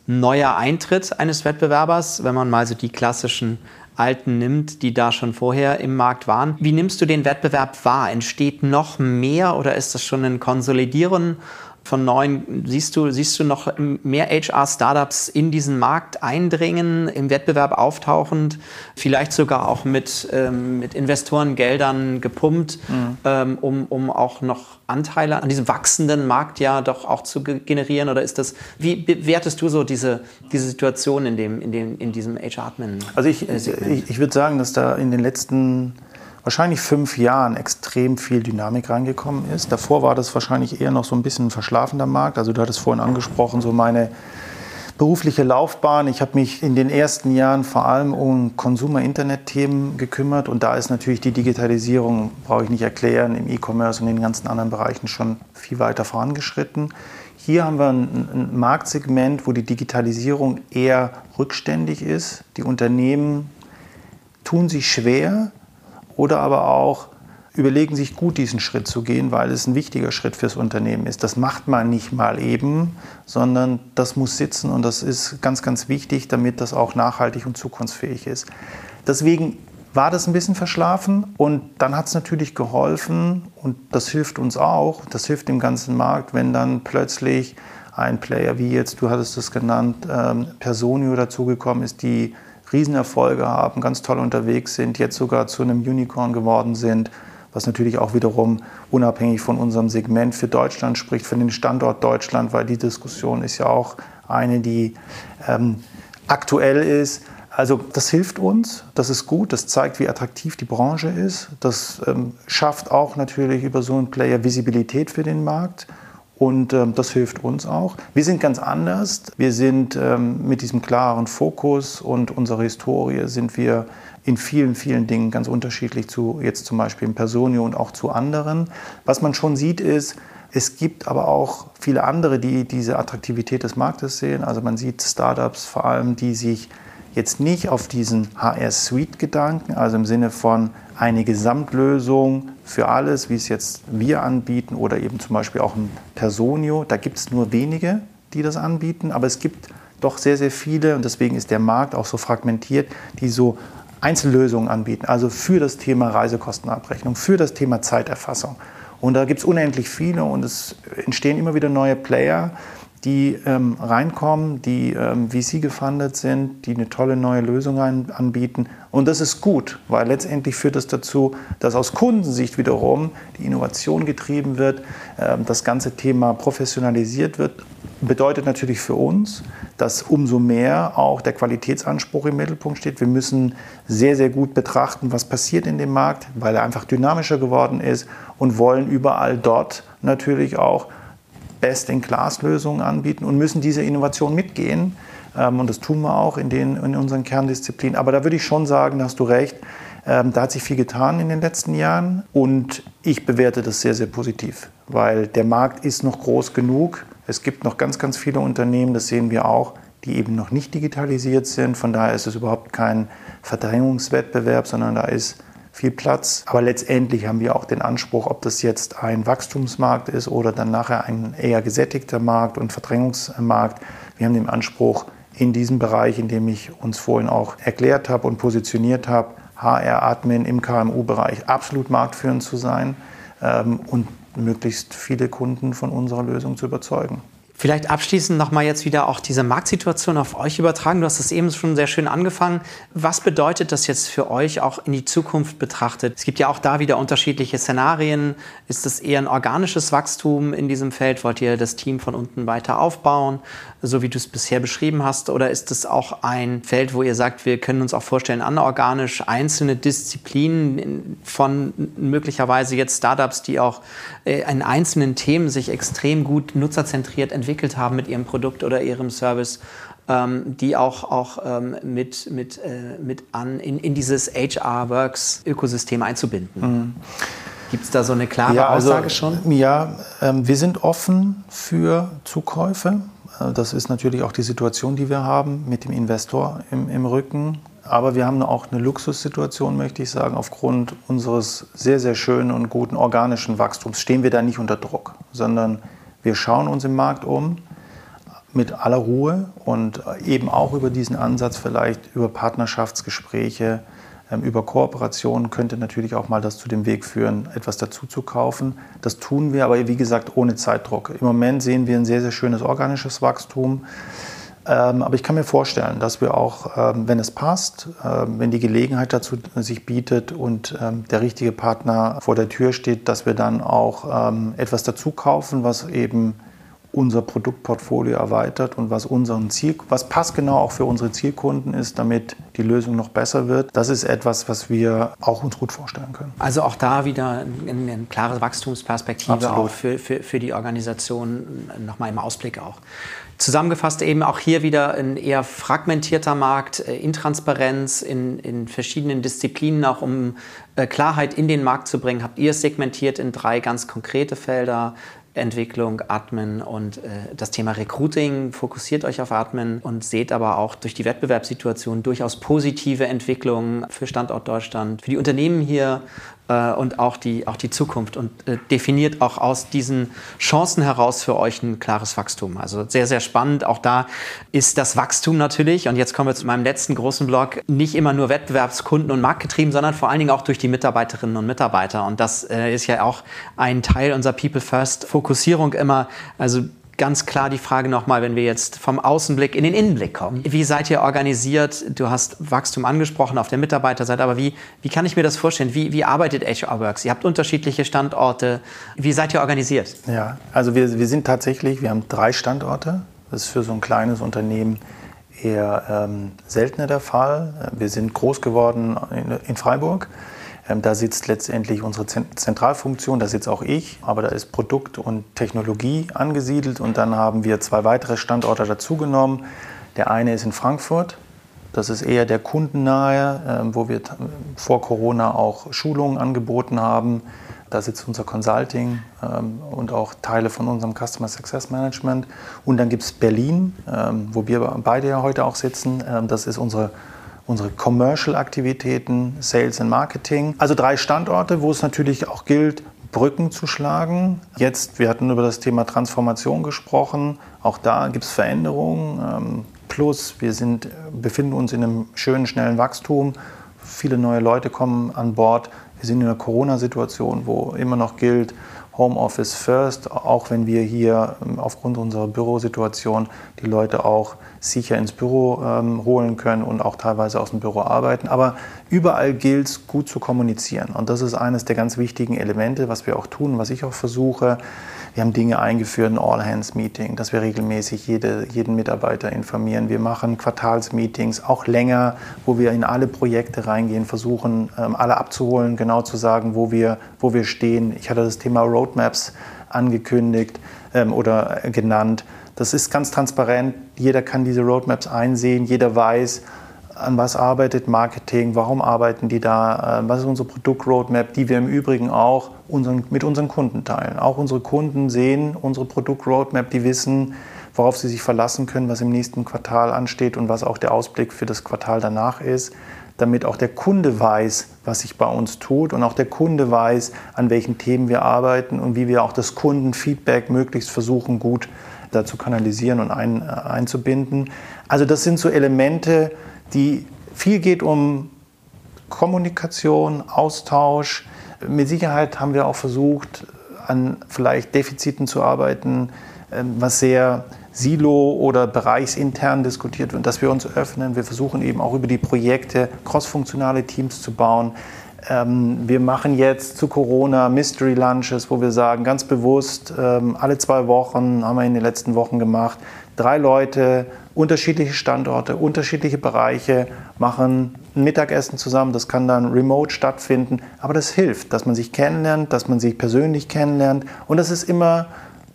neuer Eintritt eines Wettbewerbers, wenn man mal so die klassischen Alten nimmt, die da schon vorher im Markt waren. Wie nimmst du den Wettbewerb wahr? Entsteht noch mehr oder ist das schon ein Konsolidieren von neuen, siehst du, siehst du noch mehr HR-Startups in diesen Markt eindringen, im Wettbewerb auftauchend, vielleicht sogar auch mit, ähm, mit Investorengeldern gepumpt, mhm. ähm, um, um auch noch Anteile an diesem wachsenden Markt ja doch auch zu generieren? Oder ist das, wie bewertest du so diese, diese Situation in, dem, in, dem, in diesem HR-Admin? Also ich, ich, ich würde sagen, dass da in den letzten wahrscheinlich fünf Jahren extrem viel Dynamik reingekommen ist. Davor war das wahrscheinlich eher noch so ein bisschen ein verschlafender Markt. Also du hattest vorhin angesprochen, so meine berufliche Laufbahn. Ich habe mich in den ersten Jahren vor allem um Consumer-Internet-Themen gekümmert und da ist natürlich die Digitalisierung, brauche ich nicht erklären, im E-Commerce und in den ganzen anderen Bereichen schon viel weiter vorangeschritten. Hier haben wir ein, ein Marktsegment, wo die Digitalisierung eher rückständig ist. Die Unternehmen tun sich schwer, oder aber auch überlegen sich gut, diesen Schritt zu gehen, weil es ein wichtiger Schritt fürs Unternehmen ist. Das macht man nicht mal eben, sondern das muss sitzen und das ist ganz, ganz wichtig, damit das auch nachhaltig und zukunftsfähig ist. Deswegen war das ein bisschen verschlafen und dann hat es natürlich geholfen und das hilft uns auch, das hilft dem ganzen Markt, wenn dann plötzlich ein Player wie jetzt, du hattest es genannt, ähm, Personio dazugekommen ist, die Riesenerfolge haben, ganz toll unterwegs sind, jetzt sogar zu einem Unicorn geworden sind, was natürlich auch wiederum unabhängig von unserem Segment für Deutschland spricht, für den Standort Deutschland, weil die Diskussion ist ja auch eine, die ähm, aktuell ist. Also das hilft uns, das ist gut, das zeigt, wie attraktiv die Branche ist. Das ähm, schafft auch natürlich über so einen Player Visibilität für den Markt. Und ähm, das hilft uns auch. Wir sind ganz anders. Wir sind ähm, mit diesem klaren Fokus und unserer Historie sind wir in vielen, vielen Dingen ganz unterschiedlich zu jetzt zum Beispiel im Personio und auch zu anderen. Was man schon sieht ist, es gibt aber auch viele andere, die diese Attraktivität des Marktes sehen. Also man sieht Startups vor allem, die sich jetzt nicht auf diesen HR-Suite-Gedanken, also im Sinne von eine Gesamtlösung für alles, wie es jetzt wir anbieten oder eben zum Beispiel auch ein Personio. Da gibt es nur wenige, die das anbieten, aber es gibt doch sehr, sehr viele und deswegen ist der Markt auch so fragmentiert, die so Einzellösungen anbieten, also für das Thema Reisekostenabrechnung, für das Thema Zeiterfassung. Und da gibt es unendlich viele und es entstehen immer wieder neue Player, die ähm, reinkommen, die ähm, VC gefundet sind, die eine tolle neue Lösung ein, anbieten. Und das ist gut, weil letztendlich führt das dazu, dass aus Kundensicht wiederum die Innovation getrieben wird, ähm, das ganze Thema professionalisiert wird. Bedeutet natürlich für uns, dass umso mehr auch der Qualitätsanspruch im Mittelpunkt steht. Wir müssen sehr, sehr gut betrachten, was passiert in dem Markt, weil er einfach dynamischer geworden ist und wollen überall dort natürlich auch Best-in-Class-Lösungen anbieten und müssen diese Innovation mitgehen. Ähm, und das tun wir auch in, den, in unseren Kerndisziplinen. Aber da würde ich schon sagen, da hast du recht, ähm, da hat sich viel getan in den letzten Jahren und ich bewerte das sehr, sehr positiv, weil der Markt ist noch groß genug. Es gibt noch ganz, ganz viele Unternehmen, das sehen wir auch, die eben noch nicht digitalisiert sind. Von daher ist es überhaupt kein Verdrängungswettbewerb, sondern da ist viel Platz. Aber letztendlich haben wir auch den Anspruch, ob das jetzt ein Wachstumsmarkt ist oder dann nachher ein eher gesättigter Markt und Verdrängungsmarkt. Wir haben den Anspruch, in diesem Bereich, in dem ich uns vorhin auch erklärt habe und positioniert habe, HR-Admin im KMU-Bereich absolut marktführend zu sein ähm, und möglichst viele Kunden von unserer Lösung zu überzeugen. Vielleicht abschließend nochmal jetzt wieder auch diese Marktsituation auf euch übertragen. Du hast es eben schon sehr schön angefangen. Was bedeutet das jetzt für euch auch in die Zukunft betrachtet? Es gibt ja auch da wieder unterschiedliche Szenarien. Ist das eher ein organisches Wachstum in diesem Feld? Wollt ihr das Team von unten weiter aufbauen, so wie du es bisher beschrieben hast? Oder ist es auch ein Feld, wo ihr sagt, wir können uns auch vorstellen, anorganisch einzelne Disziplinen von möglicherweise jetzt Startups, die auch äh, in einzelnen Themen sich extrem gut nutzerzentriert entwickeln, entwickelt haben mit ihrem Produkt oder ihrem Service, ähm, die auch, auch ähm, mit, mit, äh, mit an, in, in dieses HR-Works-Ökosystem einzubinden. Mhm. Gibt es da so eine klare ja, also, Aussage schon? Ja, ähm, wir sind offen für Zukäufe. Äh, das ist natürlich auch die Situation, die wir haben mit dem Investor im, im Rücken. Aber wir haben auch eine Luxussituation, möchte ich sagen. Aufgrund unseres sehr, sehr schönen und guten organischen Wachstums stehen wir da nicht unter Druck, sondern wir schauen uns im Markt um mit aller Ruhe und eben auch über diesen Ansatz vielleicht über Partnerschaftsgespräche, ähm, über Kooperationen könnte natürlich auch mal das zu dem Weg führen, etwas dazu zu kaufen. Das tun wir, aber wie gesagt ohne Zeitdruck. Im Moment sehen wir ein sehr, sehr schönes organisches Wachstum. Ähm, aber ich kann mir vorstellen, dass wir auch, ähm, wenn es passt, wenn die Gelegenheit dazu sich bietet und der richtige Partner vor der Tür steht, dass wir dann auch etwas dazu kaufen, was eben unser Produktportfolio erweitert und was unseren Ziel, was passgenau auch für unsere Zielkunden ist, damit die Lösung noch besser wird. Das ist etwas, was wir auch uns gut vorstellen können. Also auch da wieder eine, eine klare Wachstumsperspektive auch für, für, für die Organisation, nochmal im Ausblick auch. Zusammengefasst eben auch hier wieder ein eher fragmentierter Markt, äh, Intransparenz in, in verschiedenen Disziplinen, auch um äh, Klarheit in den Markt zu bringen, habt ihr es segmentiert in drei ganz konkrete Felder. Entwicklung, Admin und äh, das Thema Recruiting. Fokussiert euch auf Admin und seht aber auch durch die Wettbewerbssituation durchaus positive Entwicklungen für Standort Deutschland, für die Unternehmen hier äh, und auch die, auch die Zukunft und äh, definiert auch aus diesen Chancen heraus für euch ein klares Wachstum. Also sehr, sehr spannend. Auch da ist das Wachstum natürlich, und jetzt kommen wir zu meinem letzten großen Block, nicht immer nur Wettbewerbskunden und Marktgetrieben, sondern vor allen Dingen auch durch die Mitarbeiterinnen und Mitarbeiter. Und das äh, ist ja auch ein Teil unserer People First Fokussierung immer. Also ganz klar die Frage nochmal, wenn wir jetzt vom Außenblick in den Innenblick kommen. Wie seid ihr organisiert? Du hast Wachstum angesprochen auf der Mitarbeiterseite, aber wie, wie kann ich mir das vorstellen? Wie, wie arbeitet HR Works? Ihr habt unterschiedliche Standorte. Wie seid ihr organisiert? Ja, also wir, wir sind tatsächlich, wir haben drei Standorte. Das ist für so ein kleines Unternehmen eher ähm, seltener der Fall. Wir sind groß geworden in, in Freiburg. Ähm, da sitzt letztendlich unsere Zentralfunktion, da sitze auch ich, aber da ist Produkt und Technologie angesiedelt und dann haben wir zwei weitere Standorte dazugenommen. Der eine ist in Frankfurt, das ist eher der kundennahe, ähm, wo wir vor Corona auch Schulungen angeboten haben. Da sitzt unser Consulting ähm, und auch Teile von unserem Customer Success Management. Und dann gibt es Berlin, wo wir beide ja heute auch sitzen. Das ist unsere unsere Commercial-Aktivitäten, Sales und Marketing. Also drei Standorte, wo es natürlich auch gilt, Brücken zu schlagen. Jetzt, wir hatten über das Thema Transformation gesprochen. Auch da gibt es Veränderungen. Ähm, plus, wir sind, befinden uns in einem schönen, schnellen Wachstum. Viele neue Leute kommen an Bord. Wir sind in einer Corona-Situation, wo immer noch gilt, Homeoffice first, auch wenn wir hier ähm, aufgrund unserer Bürosituation die Leute auch sicher ins Büro ähm, holen können und auch teilweise aus dem Büro arbeiten. Aber überall gilt es, gut zu kommunizieren. Und das ist eines der ganz wichtigen Elemente, was wir auch tun, was ich auch versuche. Wir haben Dinge eingeführt, ein All-Hands-Meeting, dass wir regelmäßig jede, jeden Mitarbeiter informieren. Wir machen Quartalsmeetings, auch länger, wo wir in alle Projekte reingehen, versuchen, ähm, alle abzuholen, genau zu sagen, wo wir, wo wir stehen. Ich hatte das Thema Roadmaps angekündigt ähm, oder genannt. Das ist ganz transparent. Jeder kann diese Roadmaps einsehen. Jeder weiß, an was arbeitet Marketing, warum arbeiten die da, äh, was ist unsere Produktroadmap, die wir im Übrigen auch unseren, mit unseren Kunden teilen. Auch unsere Kunden sehen unsere Produktroadmap, die wissen, worauf sie sich verlassen können, was im nächsten Quartal ansteht und was auch der Ausblick für das Quartal danach ist, damit auch der Kunde weiß, was sich bei uns tut und auch der Kunde weiß, an welchen Themen wir arbeiten und wie wir auch das Kundenfeedback möglichst versuchen, gut zu kanalisieren und ein, äh, einzubinden. Also das sind so Elemente, die viel geht um Kommunikation, Austausch. Mit Sicherheit haben wir auch versucht, an vielleicht Defiziten zu arbeiten, ähm, was sehr silo- oder bereichsintern diskutiert wird, dass wir uns öffnen. Wir versuchen eben auch über die Projekte crossfunktionale Teams zu bauen. Ähm, wir machen jetzt zu Corona Mystery Lunches, wo wir sagen, ganz bewusst, ähm, alle zwei Wochen haben wir in den letzten Wochen gemacht, drei Leute, unterschiedliche Standorte, unterschiedliche Bereiche, machen ein Mittagessen zusammen. Das kann dann remote stattfinden. Aber das hilft, dass man sich kennenlernt, dass man sich persönlich kennenlernt. Und das ist immer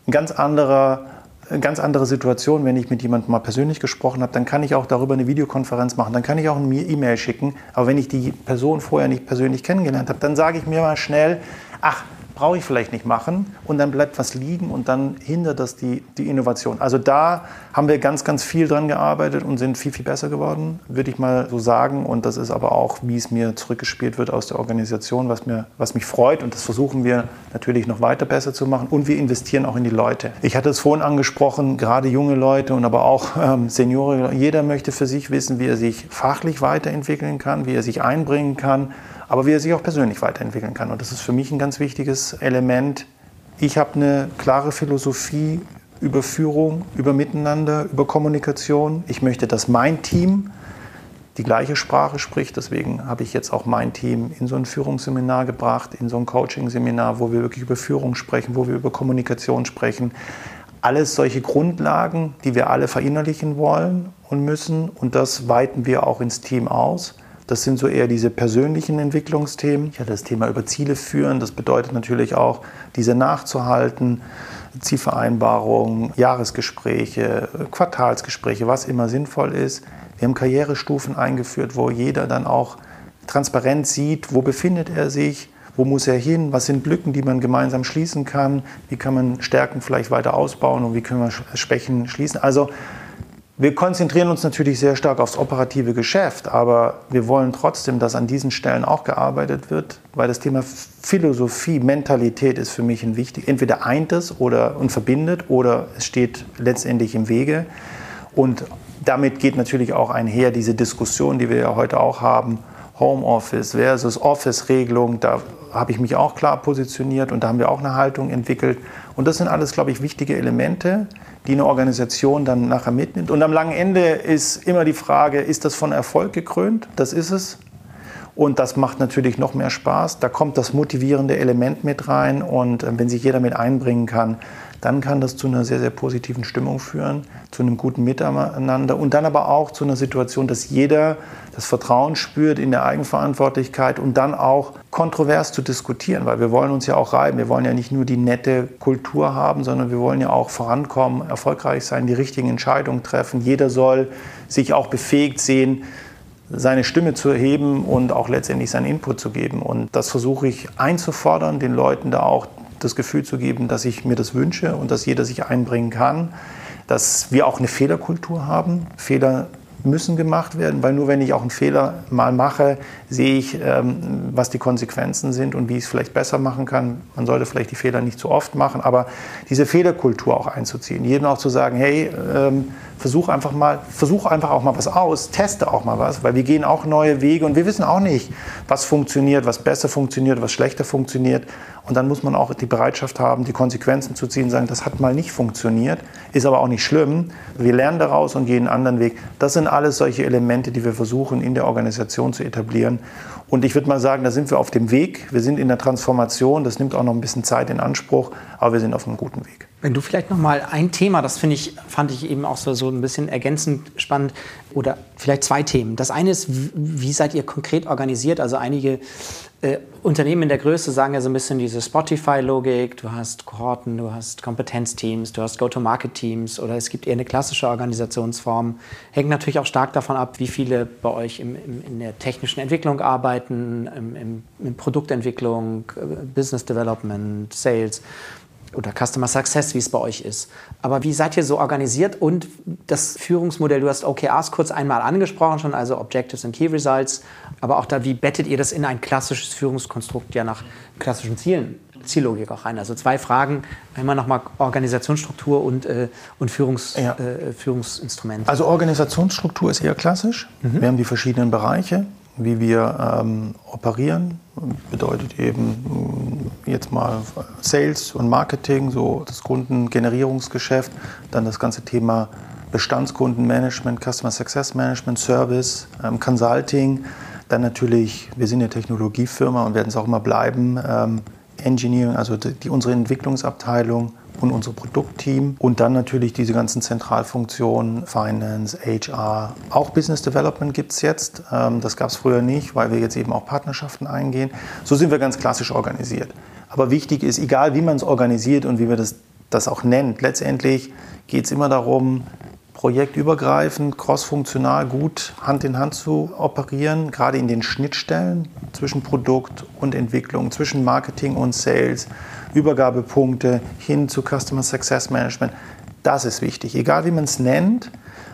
ein ganz anderer eine ganz andere Situation, wenn ich mit jemandem mal persönlich gesprochen habe, dann kann ich auch darüber eine Videokonferenz machen, dann kann ich auch eine E-Mail schicken. Aber wenn ich die Person vorher nicht persönlich kennengelernt habe, dann sage ich mir mal schnell, ach, brauche ich vielleicht nicht machen und dann bleibt was liegen und dann hindert das die, die Innovation. Also da haben wir ganz, ganz viel dran gearbeitet und sind viel, viel besser geworden, würde ich mal so sagen. Und das ist aber auch, wie es mir zurückgespielt wird aus der Organisation, was, mir, was mich freut. Und das versuchen wir natürlich noch weiter besser zu machen. Und wir investieren auch in die Leute. Ich hatte es vorhin angesprochen, gerade junge Leute und aber auch ähm, Senioren. Jeder möchte für sich wissen, wie er sich fachlich weiterentwickeln kann, wie er sich einbringen kann aber wie er sich auch persönlich weiterentwickeln kann. Und das ist für mich ein ganz wichtiges Element. Ich habe eine klare Philosophie über Führung, über Miteinander, über Kommunikation. Ich möchte, dass mein Team die gleiche Sprache spricht. Deswegen habe ich jetzt auch mein Team in so ein Führungsseminar gebracht, in so ein Coaching-Seminar, wo wir wirklich über Führung sprechen, wo wir über Kommunikation sprechen. Alles solche Grundlagen, die wir alle verinnerlichen wollen und müssen. Und das weiten wir auch ins Team aus. Das sind so eher diese persönlichen Entwicklungsthemen. Ich hatte das Thema über Ziele führen. Das bedeutet natürlich auch, diese nachzuhalten. Zielvereinbarungen, Jahresgespräche, Quartalsgespräche, was immer sinnvoll ist. Wir haben Karrierestufen eingeführt, wo jeder dann auch transparent sieht, wo befindet er sich, wo muss er hin, was sind Lücken, die man gemeinsam schließen kann, wie kann man Stärken vielleicht weiter ausbauen und wie können wir Schwächen schließen. Also wir konzentrieren uns natürlich sehr stark aufs operative Geschäft, aber wir wollen trotzdem, dass an diesen Stellen auch gearbeitet wird, weil das Thema Philosophie, Mentalität ist für mich ein wichtig. Entweder eint es oder und verbindet oder es steht letztendlich im Wege. Und damit geht natürlich auch einher diese Diskussion, die wir ja heute auch haben, Homeoffice versus Office-Regelung. Da habe ich mich auch klar positioniert und da haben wir auch eine Haltung entwickelt. Und das sind alles, glaube ich, wichtige Elemente, die eine Organisation dann nachher mitnimmt. Und am langen Ende ist immer die Frage, ist das von Erfolg gekrönt? Das ist es. Und das macht natürlich noch mehr Spaß. Da kommt das motivierende Element mit rein. Und äh, wenn sich jeder mit einbringen kann, dann kann das zu einer sehr, sehr positiven Stimmung führen, zu einem guten Miteinander und dann aber auch zu einer Situation, dass jeder das Vertrauen spürt in der Eigenverantwortlichkeit und dann auch kontrovers zu diskutieren, weil wir wollen uns ja auch reiben. Wir wollen ja nicht nur die nette Kultur haben, sondern wir wollen ja auch vorankommen, erfolgreich sein, die richtigen Entscheidungen treffen. Jeder soll sich auch befähigt sehen, seine Stimme zu erheben und auch letztendlich seinen Input zu geben. Und das versuche ich einzufordern, den Leuten da auch das Gefühl zu geben, dass ich mir das wünsche und dass jeder sich einbringen kann, dass wir auch eine Fehlerkultur haben. Fehler müssen gemacht werden, weil nur wenn ich auch einen Fehler mal mache, sehe ich, ähm, was die Konsequenzen sind und wie ich es vielleicht besser machen kann. Man sollte vielleicht die Fehler nicht zu oft machen, aber diese Fehlerkultur auch einzuziehen, jedem auch zu sagen, hey, ähm, versuch einfach mal, versuch einfach auch mal was aus, teste auch mal was, weil wir gehen auch neue Wege und wir wissen auch nicht, was funktioniert, was besser funktioniert, was schlechter funktioniert. Und dann muss man auch die Bereitschaft haben, die Konsequenzen zu ziehen, sagen, das hat mal nicht funktioniert, ist aber auch nicht schlimm. Wir lernen daraus und gehen einen anderen Weg. Das sind alles solche Elemente, die wir versuchen in der Organisation zu etablieren. Und ich würde mal sagen, da sind wir auf dem Weg. Wir sind in der Transformation. Das nimmt auch noch ein bisschen Zeit in Anspruch, aber wir sind auf einem guten Weg. Wenn du vielleicht noch mal ein Thema, das finde ich, fand ich eben auch so, so ein bisschen ergänzend spannend, oder vielleicht zwei Themen. Das eine ist, wie seid ihr konkret organisiert? Also einige äh, Unternehmen in der Größe sagen ja so ein bisschen diese Spotify-Logik. Du hast Kohorten, du hast Kompetenzteams, du hast Go-to-Market-Teams oder es gibt eher eine klassische Organisationsform. Hängt natürlich auch stark davon ab, wie viele bei euch im, im, in der technischen Entwicklung arbeiten, im, in Produktentwicklung, äh, Business Development, Sales oder Customer Success, wie es bei euch ist. Aber wie seid ihr so organisiert und das Führungsmodell, du hast OKRs kurz einmal angesprochen schon, also Objectives and Key Results, aber auch da, wie bettet ihr das in ein klassisches Führungskonstrukt ja nach klassischen Zielen? Ziellogik auch rein. Also zwei Fragen, einmal nochmal Organisationsstruktur und, äh, und Führungs, ja. äh, Führungsinstrumente. Also Organisationsstruktur ist eher klassisch. Mhm. Wir haben die verschiedenen Bereiche wie wir ähm, operieren. Bedeutet eben äh, jetzt mal Sales und Marketing, so das Kundengenerierungsgeschäft, dann das ganze Thema Bestandskundenmanagement, Customer Success Management, Service, ähm, Consulting, dann natürlich, wir sind eine Technologiefirma und werden es auch immer bleiben, ähm, Engineering, also die, unsere Entwicklungsabteilung, und unser Produktteam und dann natürlich diese ganzen Zentralfunktionen, Finance, HR, auch Business Development gibt es jetzt. Ähm, das gab es früher nicht, weil wir jetzt eben auch Partnerschaften eingehen. So sind wir ganz klassisch organisiert. Aber wichtig ist, egal wie man es organisiert und wie man das, das auch nennt, letztendlich geht es immer darum, projektübergreifend, crossfunktional gut Hand in Hand zu operieren, gerade in den Schnittstellen zwischen Produkt und Entwicklung, zwischen Marketing und Sales, Übergabepunkte hin zu Customer Success Management. Das ist wichtig, egal wie man es nennt,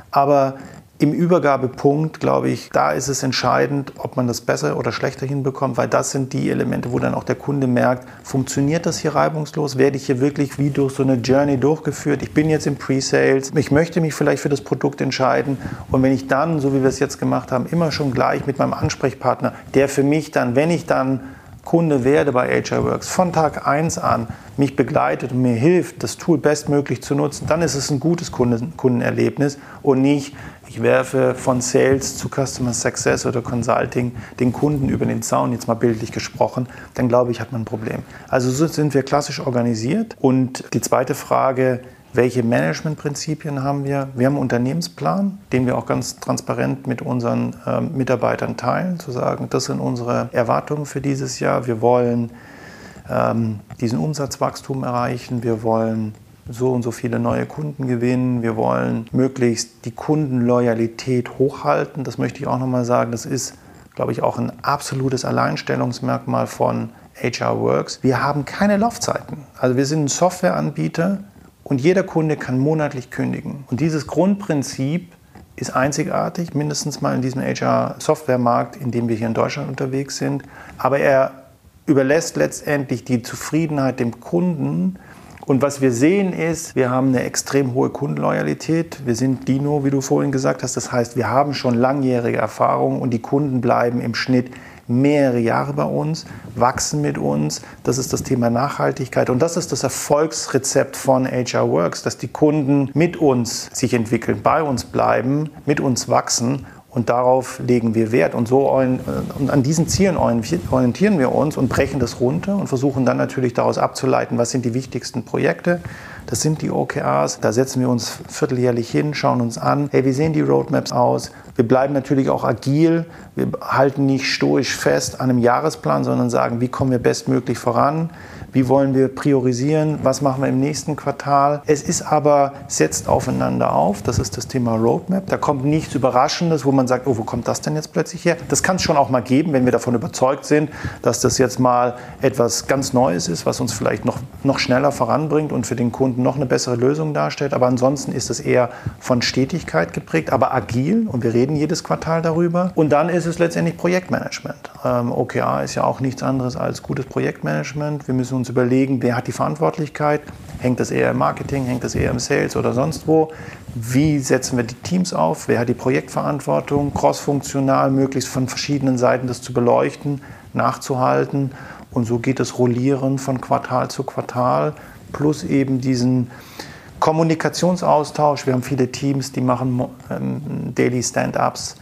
aber im Übergabepunkt, glaube ich, da ist es entscheidend, ob man das besser oder schlechter hinbekommt, weil das sind die Elemente, wo dann auch der Kunde merkt, funktioniert das hier reibungslos? Werde ich hier wirklich wie durch so eine Journey durchgeführt? Ich bin jetzt im Pre-Sales, ich möchte mich vielleicht für das Produkt entscheiden und wenn ich dann, so wie wir es jetzt gemacht haben, immer schon gleich mit meinem Ansprechpartner, der für mich dann, wenn ich dann Kunde werde bei HRWorks, von Tag 1 an mich begleitet und mir hilft, das Tool bestmöglich zu nutzen, dann ist es ein gutes Kundenerlebnis und nicht, ich werfe von Sales zu Customer Success oder Consulting den Kunden über den Zaun, jetzt mal bildlich gesprochen, dann glaube ich, hat man ein Problem. Also so sind wir klassisch organisiert. Und die zweite Frage, welche Managementprinzipien haben wir? Wir haben einen Unternehmensplan, den wir auch ganz transparent mit unseren äh, Mitarbeitern teilen, zu sagen, das sind unsere Erwartungen für dieses Jahr. Wir wollen ähm, diesen Umsatzwachstum erreichen. Wir wollen so und so viele neue Kunden gewinnen. Wir wollen möglichst die Kundenloyalität hochhalten. Das möchte ich auch nochmal sagen. Das ist, glaube ich, auch ein absolutes Alleinstellungsmerkmal von HR Works. Wir haben keine Laufzeiten. Also wir sind ein Softwareanbieter und jeder Kunde kann monatlich kündigen. Und dieses Grundprinzip ist einzigartig, mindestens mal in diesem HR-Softwaremarkt, in dem wir hier in Deutschland unterwegs sind. Aber er überlässt letztendlich die Zufriedenheit dem Kunden und was wir sehen ist, wir haben eine extrem hohe Kundenloyalität. Wir sind Dino, wie du vorhin gesagt hast. Das heißt, wir haben schon langjährige Erfahrung und die Kunden bleiben im Schnitt mehrere Jahre bei uns, wachsen mit uns. Das ist das Thema Nachhaltigkeit und das ist das Erfolgsrezept von HR Works, dass die Kunden mit uns sich entwickeln, bei uns bleiben, mit uns wachsen und darauf legen wir Wert. Und so und an diesen Zielen orientieren wir uns und brechen das runter und versuchen dann natürlich daraus abzuleiten, was sind die wichtigsten Projekte. Das sind die OKRs. Da setzen wir uns vierteljährlich hin, schauen uns an, hey, wie sehen die Roadmaps aus? Wir bleiben natürlich auch agil. Wir halten nicht stoisch fest an einem Jahresplan, sondern sagen, wie kommen wir bestmöglich voran? Wie wollen wir priorisieren, was machen wir im nächsten Quartal. Es ist aber, setzt aufeinander auf, das ist das Thema Roadmap. Da kommt nichts Überraschendes, wo man sagt, oh, wo kommt das denn jetzt plötzlich her? Das kann es schon auch mal geben, wenn wir davon überzeugt sind, dass das jetzt mal etwas ganz Neues ist, was uns vielleicht noch, noch schneller voranbringt und für den Kunden noch eine bessere Lösung darstellt. Aber ansonsten ist es eher von Stetigkeit geprägt, aber agil und wir reden jedes Quartal darüber. Und dann ist es letztendlich Projektmanagement. Ähm, OKR ist ja auch nichts anderes als gutes Projektmanagement. Wir müssen uns überlegen, wer hat die Verantwortlichkeit? Hängt das eher im Marketing, hängt das eher im Sales oder sonst wo? Wie setzen wir die Teams auf? Wer hat die Projektverantwortung? Crossfunktional, möglichst von verschiedenen Seiten das zu beleuchten, nachzuhalten. Und so geht das Rollieren von Quartal zu Quartal, plus eben diesen Kommunikationsaustausch. Wir haben viele Teams, die machen ähm, Daily Stand-ups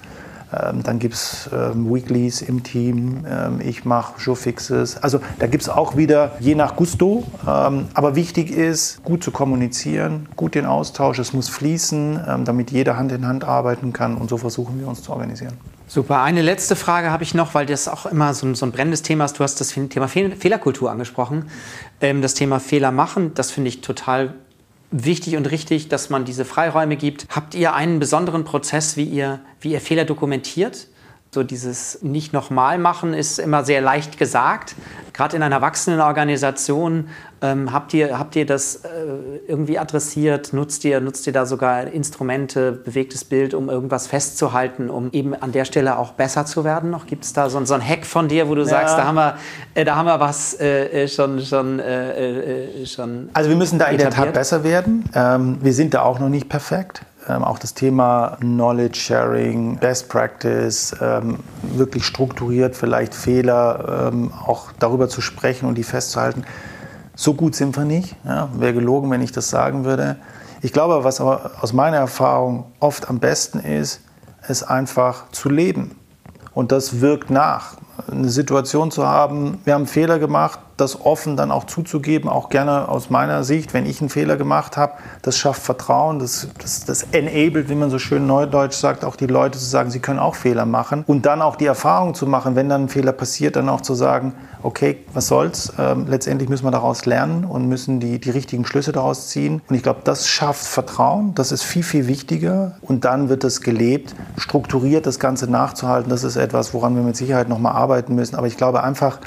ähm, dann gibt es ähm, Weeklies im Team. Ähm, ich mache Showfixes. Also da gibt es auch wieder je nach Gusto. Ähm, aber wichtig ist, gut zu kommunizieren, gut den Austausch. Es muss fließen, ähm, damit jeder Hand in Hand arbeiten kann. Und so versuchen wir uns zu organisieren. Super. Eine letzte Frage habe ich noch, weil das auch immer so ein, so ein brennendes Thema ist. Du hast das Thema Fehlerkultur angesprochen. Ähm, das Thema Fehler machen, das finde ich total wichtig und richtig, dass man diese Freiräume gibt. Habt ihr einen besonderen Prozess, wie ihr, wie ihr Fehler dokumentiert? So dieses nicht nochmal machen ist immer sehr leicht gesagt. Gerade in einer erwachsenen Organisation ähm, habt, ihr, habt ihr das äh, irgendwie adressiert? Nutzt ihr, nutzt ihr da sogar Instrumente, bewegtes Bild, um irgendwas festzuhalten, um eben an der Stelle auch besser zu werden? Noch gibt es da so, so ein Hack von dir, wo du ja. sagst, da haben wir, äh, da haben wir was äh, äh schon, schon, äh, äh, schon. Also wir müssen da etabliert. in der Tat besser werden. Ähm, wir sind da auch noch nicht perfekt. Ähm, auch das Thema Knowledge Sharing, Best Practice, ähm, wirklich strukturiert, vielleicht Fehler ähm, auch darüber zu sprechen und die festzuhalten. So gut sind wir nicht. Ja, Wäre gelogen, wenn ich das sagen würde. Ich glaube, was aber aus meiner Erfahrung oft am besten ist, ist einfach zu leben. Und das wirkt nach. Eine Situation zu haben, wir haben Fehler gemacht, das offen dann auch zuzugeben, auch gerne aus meiner Sicht, wenn ich einen Fehler gemacht habe, das schafft Vertrauen, das, das, das enabled, wie man so schön neudeutsch sagt, auch die Leute zu sagen, sie können auch Fehler machen und dann auch die Erfahrung zu machen, wenn dann ein Fehler passiert, dann auch zu sagen, okay, was soll's, ähm, letztendlich müssen wir daraus lernen und müssen die, die richtigen Schlüsse daraus ziehen. Und ich glaube, das schafft Vertrauen, das ist viel, viel wichtiger und dann wird es gelebt, strukturiert das Ganze nachzuhalten, das ist etwas, woran wir mit Sicherheit nochmal arbeiten müssen. Aber ich glaube einfach,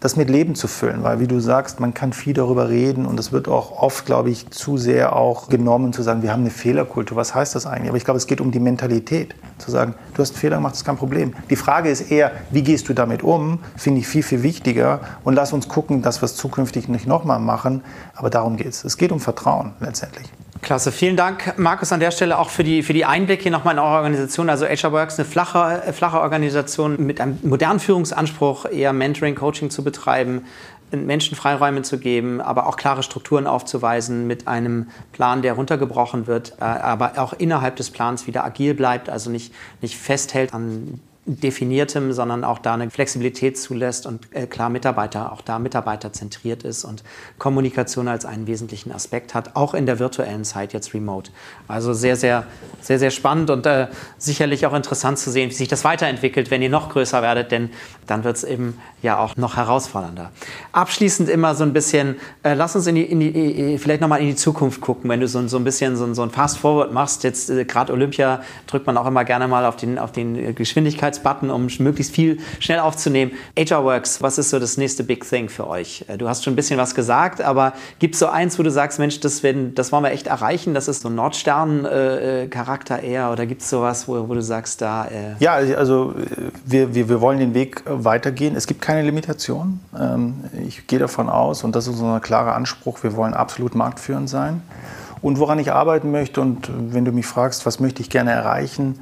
das mit Leben zu füllen, weil wie du sagst, man kann viel darüber reden und es wird auch oft, glaube ich, zu sehr auch genommen zu sagen, wir haben eine Fehlerkultur. Was heißt das eigentlich? Aber ich glaube, es geht um die Mentalität, zu sagen, du hast einen Fehler gemacht, das ist kein Problem. Die Frage ist eher, wie gehst du damit um? Finde ich viel, viel wichtiger und lass uns gucken, dass wir es zukünftig nicht nochmal machen. Aber darum geht es. Es geht um Vertrauen letztendlich. Klasse, vielen Dank, Markus, an der Stelle auch für die, für die Einblicke nochmal in eure Organisation. Also HR Works, eine flache, äh, flache Organisation mit einem modernen Führungsanspruch, eher Mentoring, Coaching zu betreiben, Menschen Freiräume zu geben, aber auch klare Strukturen aufzuweisen mit einem Plan, der runtergebrochen wird, äh, aber auch innerhalb des Plans wieder agil bleibt, also nicht, nicht festhält an definiertem, sondern auch da eine Flexibilität zulässt und äh, klar Mitarbeiter, auch da Mitarbeiter zentriert ist und Kommunikation als einen wesentlichen Aspekt hat, auch in der virtuellen Zeit jetzt remote. Also sehr, sehr, sehr, sehr spannend und äh, sicherlich auch interessant zu sehen, wie sich das weiterentwickelt, wenn ihr noch größer werdet, denn dann wird es eben ja auch noch herausfordernder. Abschließend immer so ein bisschen, äh, lass uns in die, in die, vielleicht nochmal in die Zukunft gucken, wenn du so, so ein bisschen so, so ein Fast-Forward machst, jetzt äh, gerade Olympia drückt man auch immer gerne mal auf den, auf den Geschwindigkeits Button, um möglichst viel schnell aufzunehmen. HRWorks, was ist so das nächste Big Thing für euch? Äh, du hast schon ein bisschen was gesagt, aber gibt es so eins, wo du sagst, Mensch, das, werden, das wollen wir echt erreichen? Das ist so ein Nordstern-Charakter eher oder gibt es sowas, wo, wo du sagst, da. Äh ja, also wir, wir, wir wollen den Weg weitergehen. Es gibt keine Limitation. Ähm, ich gehe davon aus, und das ist unser klarer Anspruch, wir wollen absolut marktführend sein. Und woran ich arbeiten möchte, und wenn du mich fragst, was möchte ich gerne erreichen,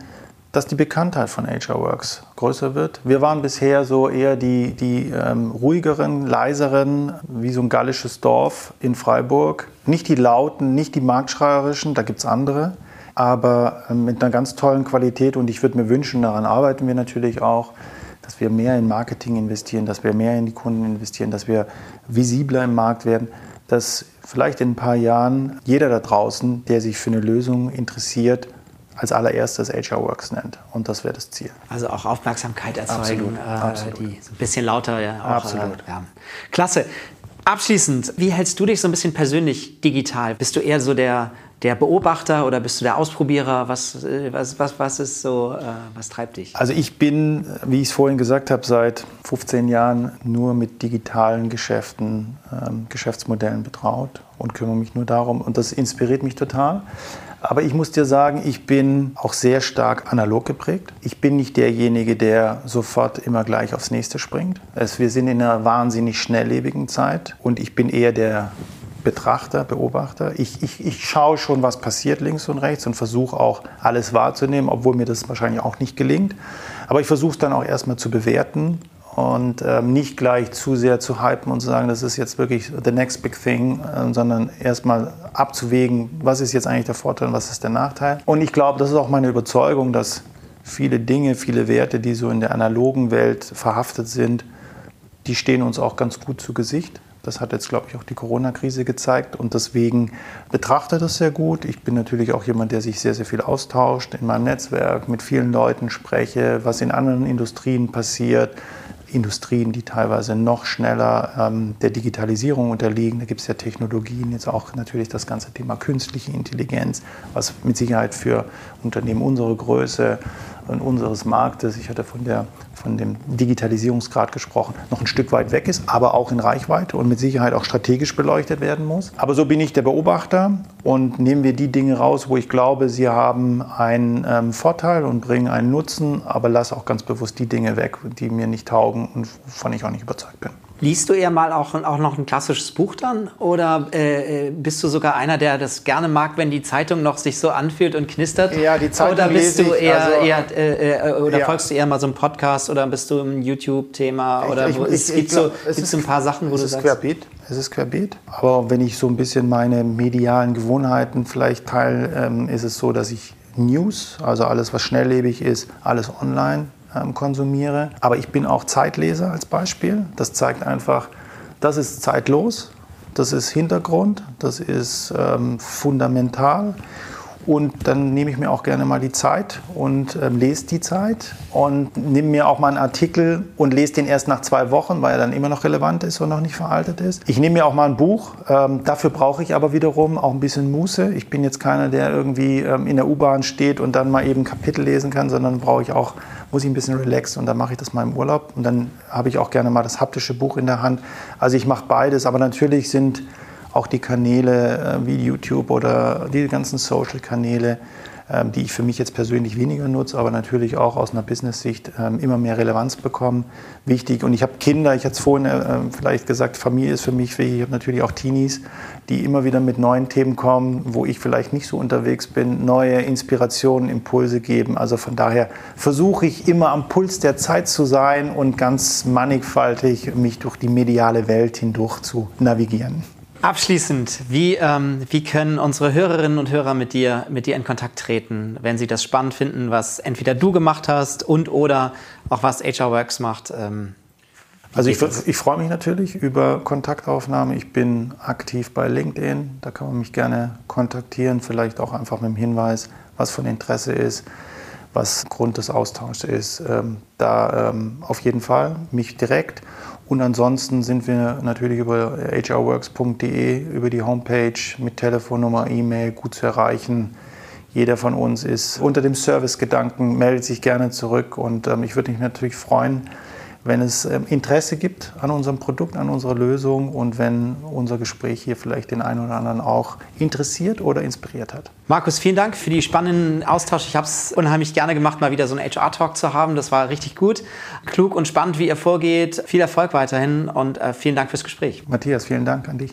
dass die Bekanntheit von HR Works größer wird. Wir waren bisher so eher die, die ähm, ruhigeren, leiseren, wie so ein gallisches Dorf in Freiburg. Nicht die lauten, nicht die marktschreierischen, da gibt es andere, aber ähm, mit einer ganz tollen Qualität. Und ich würde mir wünschen, daran arbeiten wir natürlich auch, dass wir mehr in Marketing investieren, dass wir mehr in die Kunden investieren, dass wir visibler im Markt werden, dass vielleicht in ein paar Jahren jeder da draußen, der sich für eine Lösung interessiert, als allererstes HR Works nennt. Und das wäre das Ziel. Also auch Aufmerksamkeit erzeugen, absolut, äh, absolut. die so ein bisschen lauter ja, auch, absolut. Äh, ja. Klasse. Abschließend, wie hältst du dich so ein bisschen persönlich digital? Bist du eher so der, der Beobachter oder bist du der Ausprobierer? Was, äh, was, was, was ist so, äh, was treibt dich? Also ich bin, wie ich es vorhin gesagt habe, seit 15 Jahren nur mit digitalen Geschäften, ähm, Geschäftsmodellen betraut und kümmere mich nur darum. Und das inspiriert mich total. Aber ich muss dir sagen, ich bin auch sehr stark analog geprägt. Ich bin nicht derjenige, der sofort immer gleich aufs nächste springt. Es, wir sind in einer wahnsinnig schnelllebigen Zeit und ich bin eher der Betrachter, Beobachter. Ich, ich, ich schaue schon, was passiert links und rechts und versuche auch alles wahrzunehmen, obwohl mir das wahrscheinlich auch nicht gelingt. Aber ich versuche es dann auch erstmal zu bewerten und ähm, nicht gleich zu sehr zu hypen und zu sagen, das ist jetzt wirklich the next big thing, äh, sondern erstmal abzuwägen, was ist jetzt eigentlich der Vorteil und was ist der Nachteil. Und ich glaube, das ist auch meine Überzeugung, dass viele Dinge, viele Werte, die so in der analogen Welt verhaftet sind, die stehen uns auch ganz gut zu Gesicht. Das hat jetzt, glaube ich, auch die Corona-Krise gezeigt und deswegen betrachte das sehr gut. Ich bin natürlich auch jemand, der sich sehr, sehr viel austauscht in meinem Netzwerk, mit vielen Leuten spreche, was in anderen Industrien passiert, Industrien, die teilweise noch schneller ähm, der Digitalisierung unterliegen. Da gibt es ja Technologien, jetzt auch natürlich das ganze Thema künstliche Intelligenz, was mit Sicherheit für Unternehmen unserer Größe unseres Marktes, ich hatte von, der, von dem Digitalisierungsgrad gesprochen, noch ein Stück weit weg ist, aber auch in Reichweite und mit Sicherheit auch strategisch beleuchtet werden muss. Aber so bin ich der Beobachter und nehmen wir die Dinge raus, wo ich glaube, sie haben einen ähm, Vorteil und bringen einen Nutzen, aber lasse auch ganz bewusst die Dinge weg, die mir nicht taugen und wovon ich auch nicht überzeugt bin. Liest du eher mal auch, auch noch ein klassisches Buch dann? Oder äh, bist du sogar einer, der das gerne mag, wenn die Zeitung noch sich so anfühlt und knistert? Ja, die Zeitung Oder bist du eher, also, eher äh, äh, oder ja. folgst du eher mal so einem Podcast oder bist du im YouTube-Thema? Oder ich, ich, es gibt so, es so ein paar Sachen, wo du sagst... Es ist querbeet. Es ist querbeet. Aber wenn ich so ein bisschen meine medialen Gewohnheiten vielleicht teile, ähm, ist es so, dass ich News, also alles, was schnelllebig ist, alles online ähm, konsumiere. Aber ich bin auch Zeitleser als Beispiel. Das zeigt einfach, Das ist zeitlos, das ist Hintergrund, das ist ähm, fundamental. Und dann nehme ich mir auch gerne mal die Zeit und äh, lese die Zeit und nehme mir auch mal einen Artikel und lese den erst nach zwei Wochen, weil er dann immer noch relevant ist und noch nicht veraltet ist. Ich nehme mir auch mal ein Buch. Ähm, dafür brauche ich aber wiederum auch ein bisschen Muße. Ich bin jetzt keiner, der irgendwie ähm, in der U-Bahn steht und dann mal eben Kapitel lesen kann, sondern brauche ich auch muss ich ein bisschen relaxen und dann mache ich das mal im Urlaub und dann habe ich auch gerne mal das haptische Buch in der Hand. Also ich mache beides, aber natürlich sind auch die Kanäle äh, wie YouTube oder die ganzen Social-Kanäle, ähm, die ich für mich jetzt persönlich weniger nutze, aber natürlich auch aus einer Business-Sicht ähm, immer mehr Relevanz bekommen. Wichtig. Und ich habe Kinder, ich hatte es vorhin äh, ähm, vielleicht gesagt, Familie ist für mich wichtig. Ich habe natürlich auch Teenies, die immer wieder mit neuen Themen kommen, wo ich vielleicht nicht so unterwegs bin, neue Inspirationen, Impulse geben. Also von daher versuche ich immer am Puls der Zeit zu sein und ganz mannigfaltig mich durch die mediale Welt hindurch zu navigieren. Abschließend, wie, ähm, wie können unsere Hörerinnen und Hörer mit dir, mit dir in Kontakt treten, wenn sie das spannend finden, was entweder du gemacht hast und oder auch was HR Works macht? Ähm, also ich, ich freue mich natürlich über Kontaktaufnahme. Ich bin aktiv bei LinkedIn, da kann man mich gerne kontaktieren, vielleicht auch einfach mit dem Hinweis, was von Interesse ist, was Grund des Austauschs ist. Ähm, da ähm, auf jeden Fall mich direkt. Und ansonsten sind wir natürlich über hrworks.de, über die Homepage mit Telefonnummer, E-Mail gut zu erreichen. Jeder von uns ist unter dem Servicegedanken, meldet sich gerne zurück und ähm, ich würde mich natürlich freuen, wenn es ähm, Interesse gibt an unserem Produkt, an unserer Lösung und wenn unser Gespräch hier vielleicht den einen oder anderen auch interessiert oder inspiriert hat. Markus, vielen Dank für die spannenden Austausch. Ich habe es unheimlich gerne gemacht, mal wieder so einen HR-Talk zu haben. Das war richtig gut. Klug und spannend, wie ihr vorgeht. Viel Erfolg weiterhin und äh, vielen Dank fürs Gespräch. Matthias, vielen Dank an dich.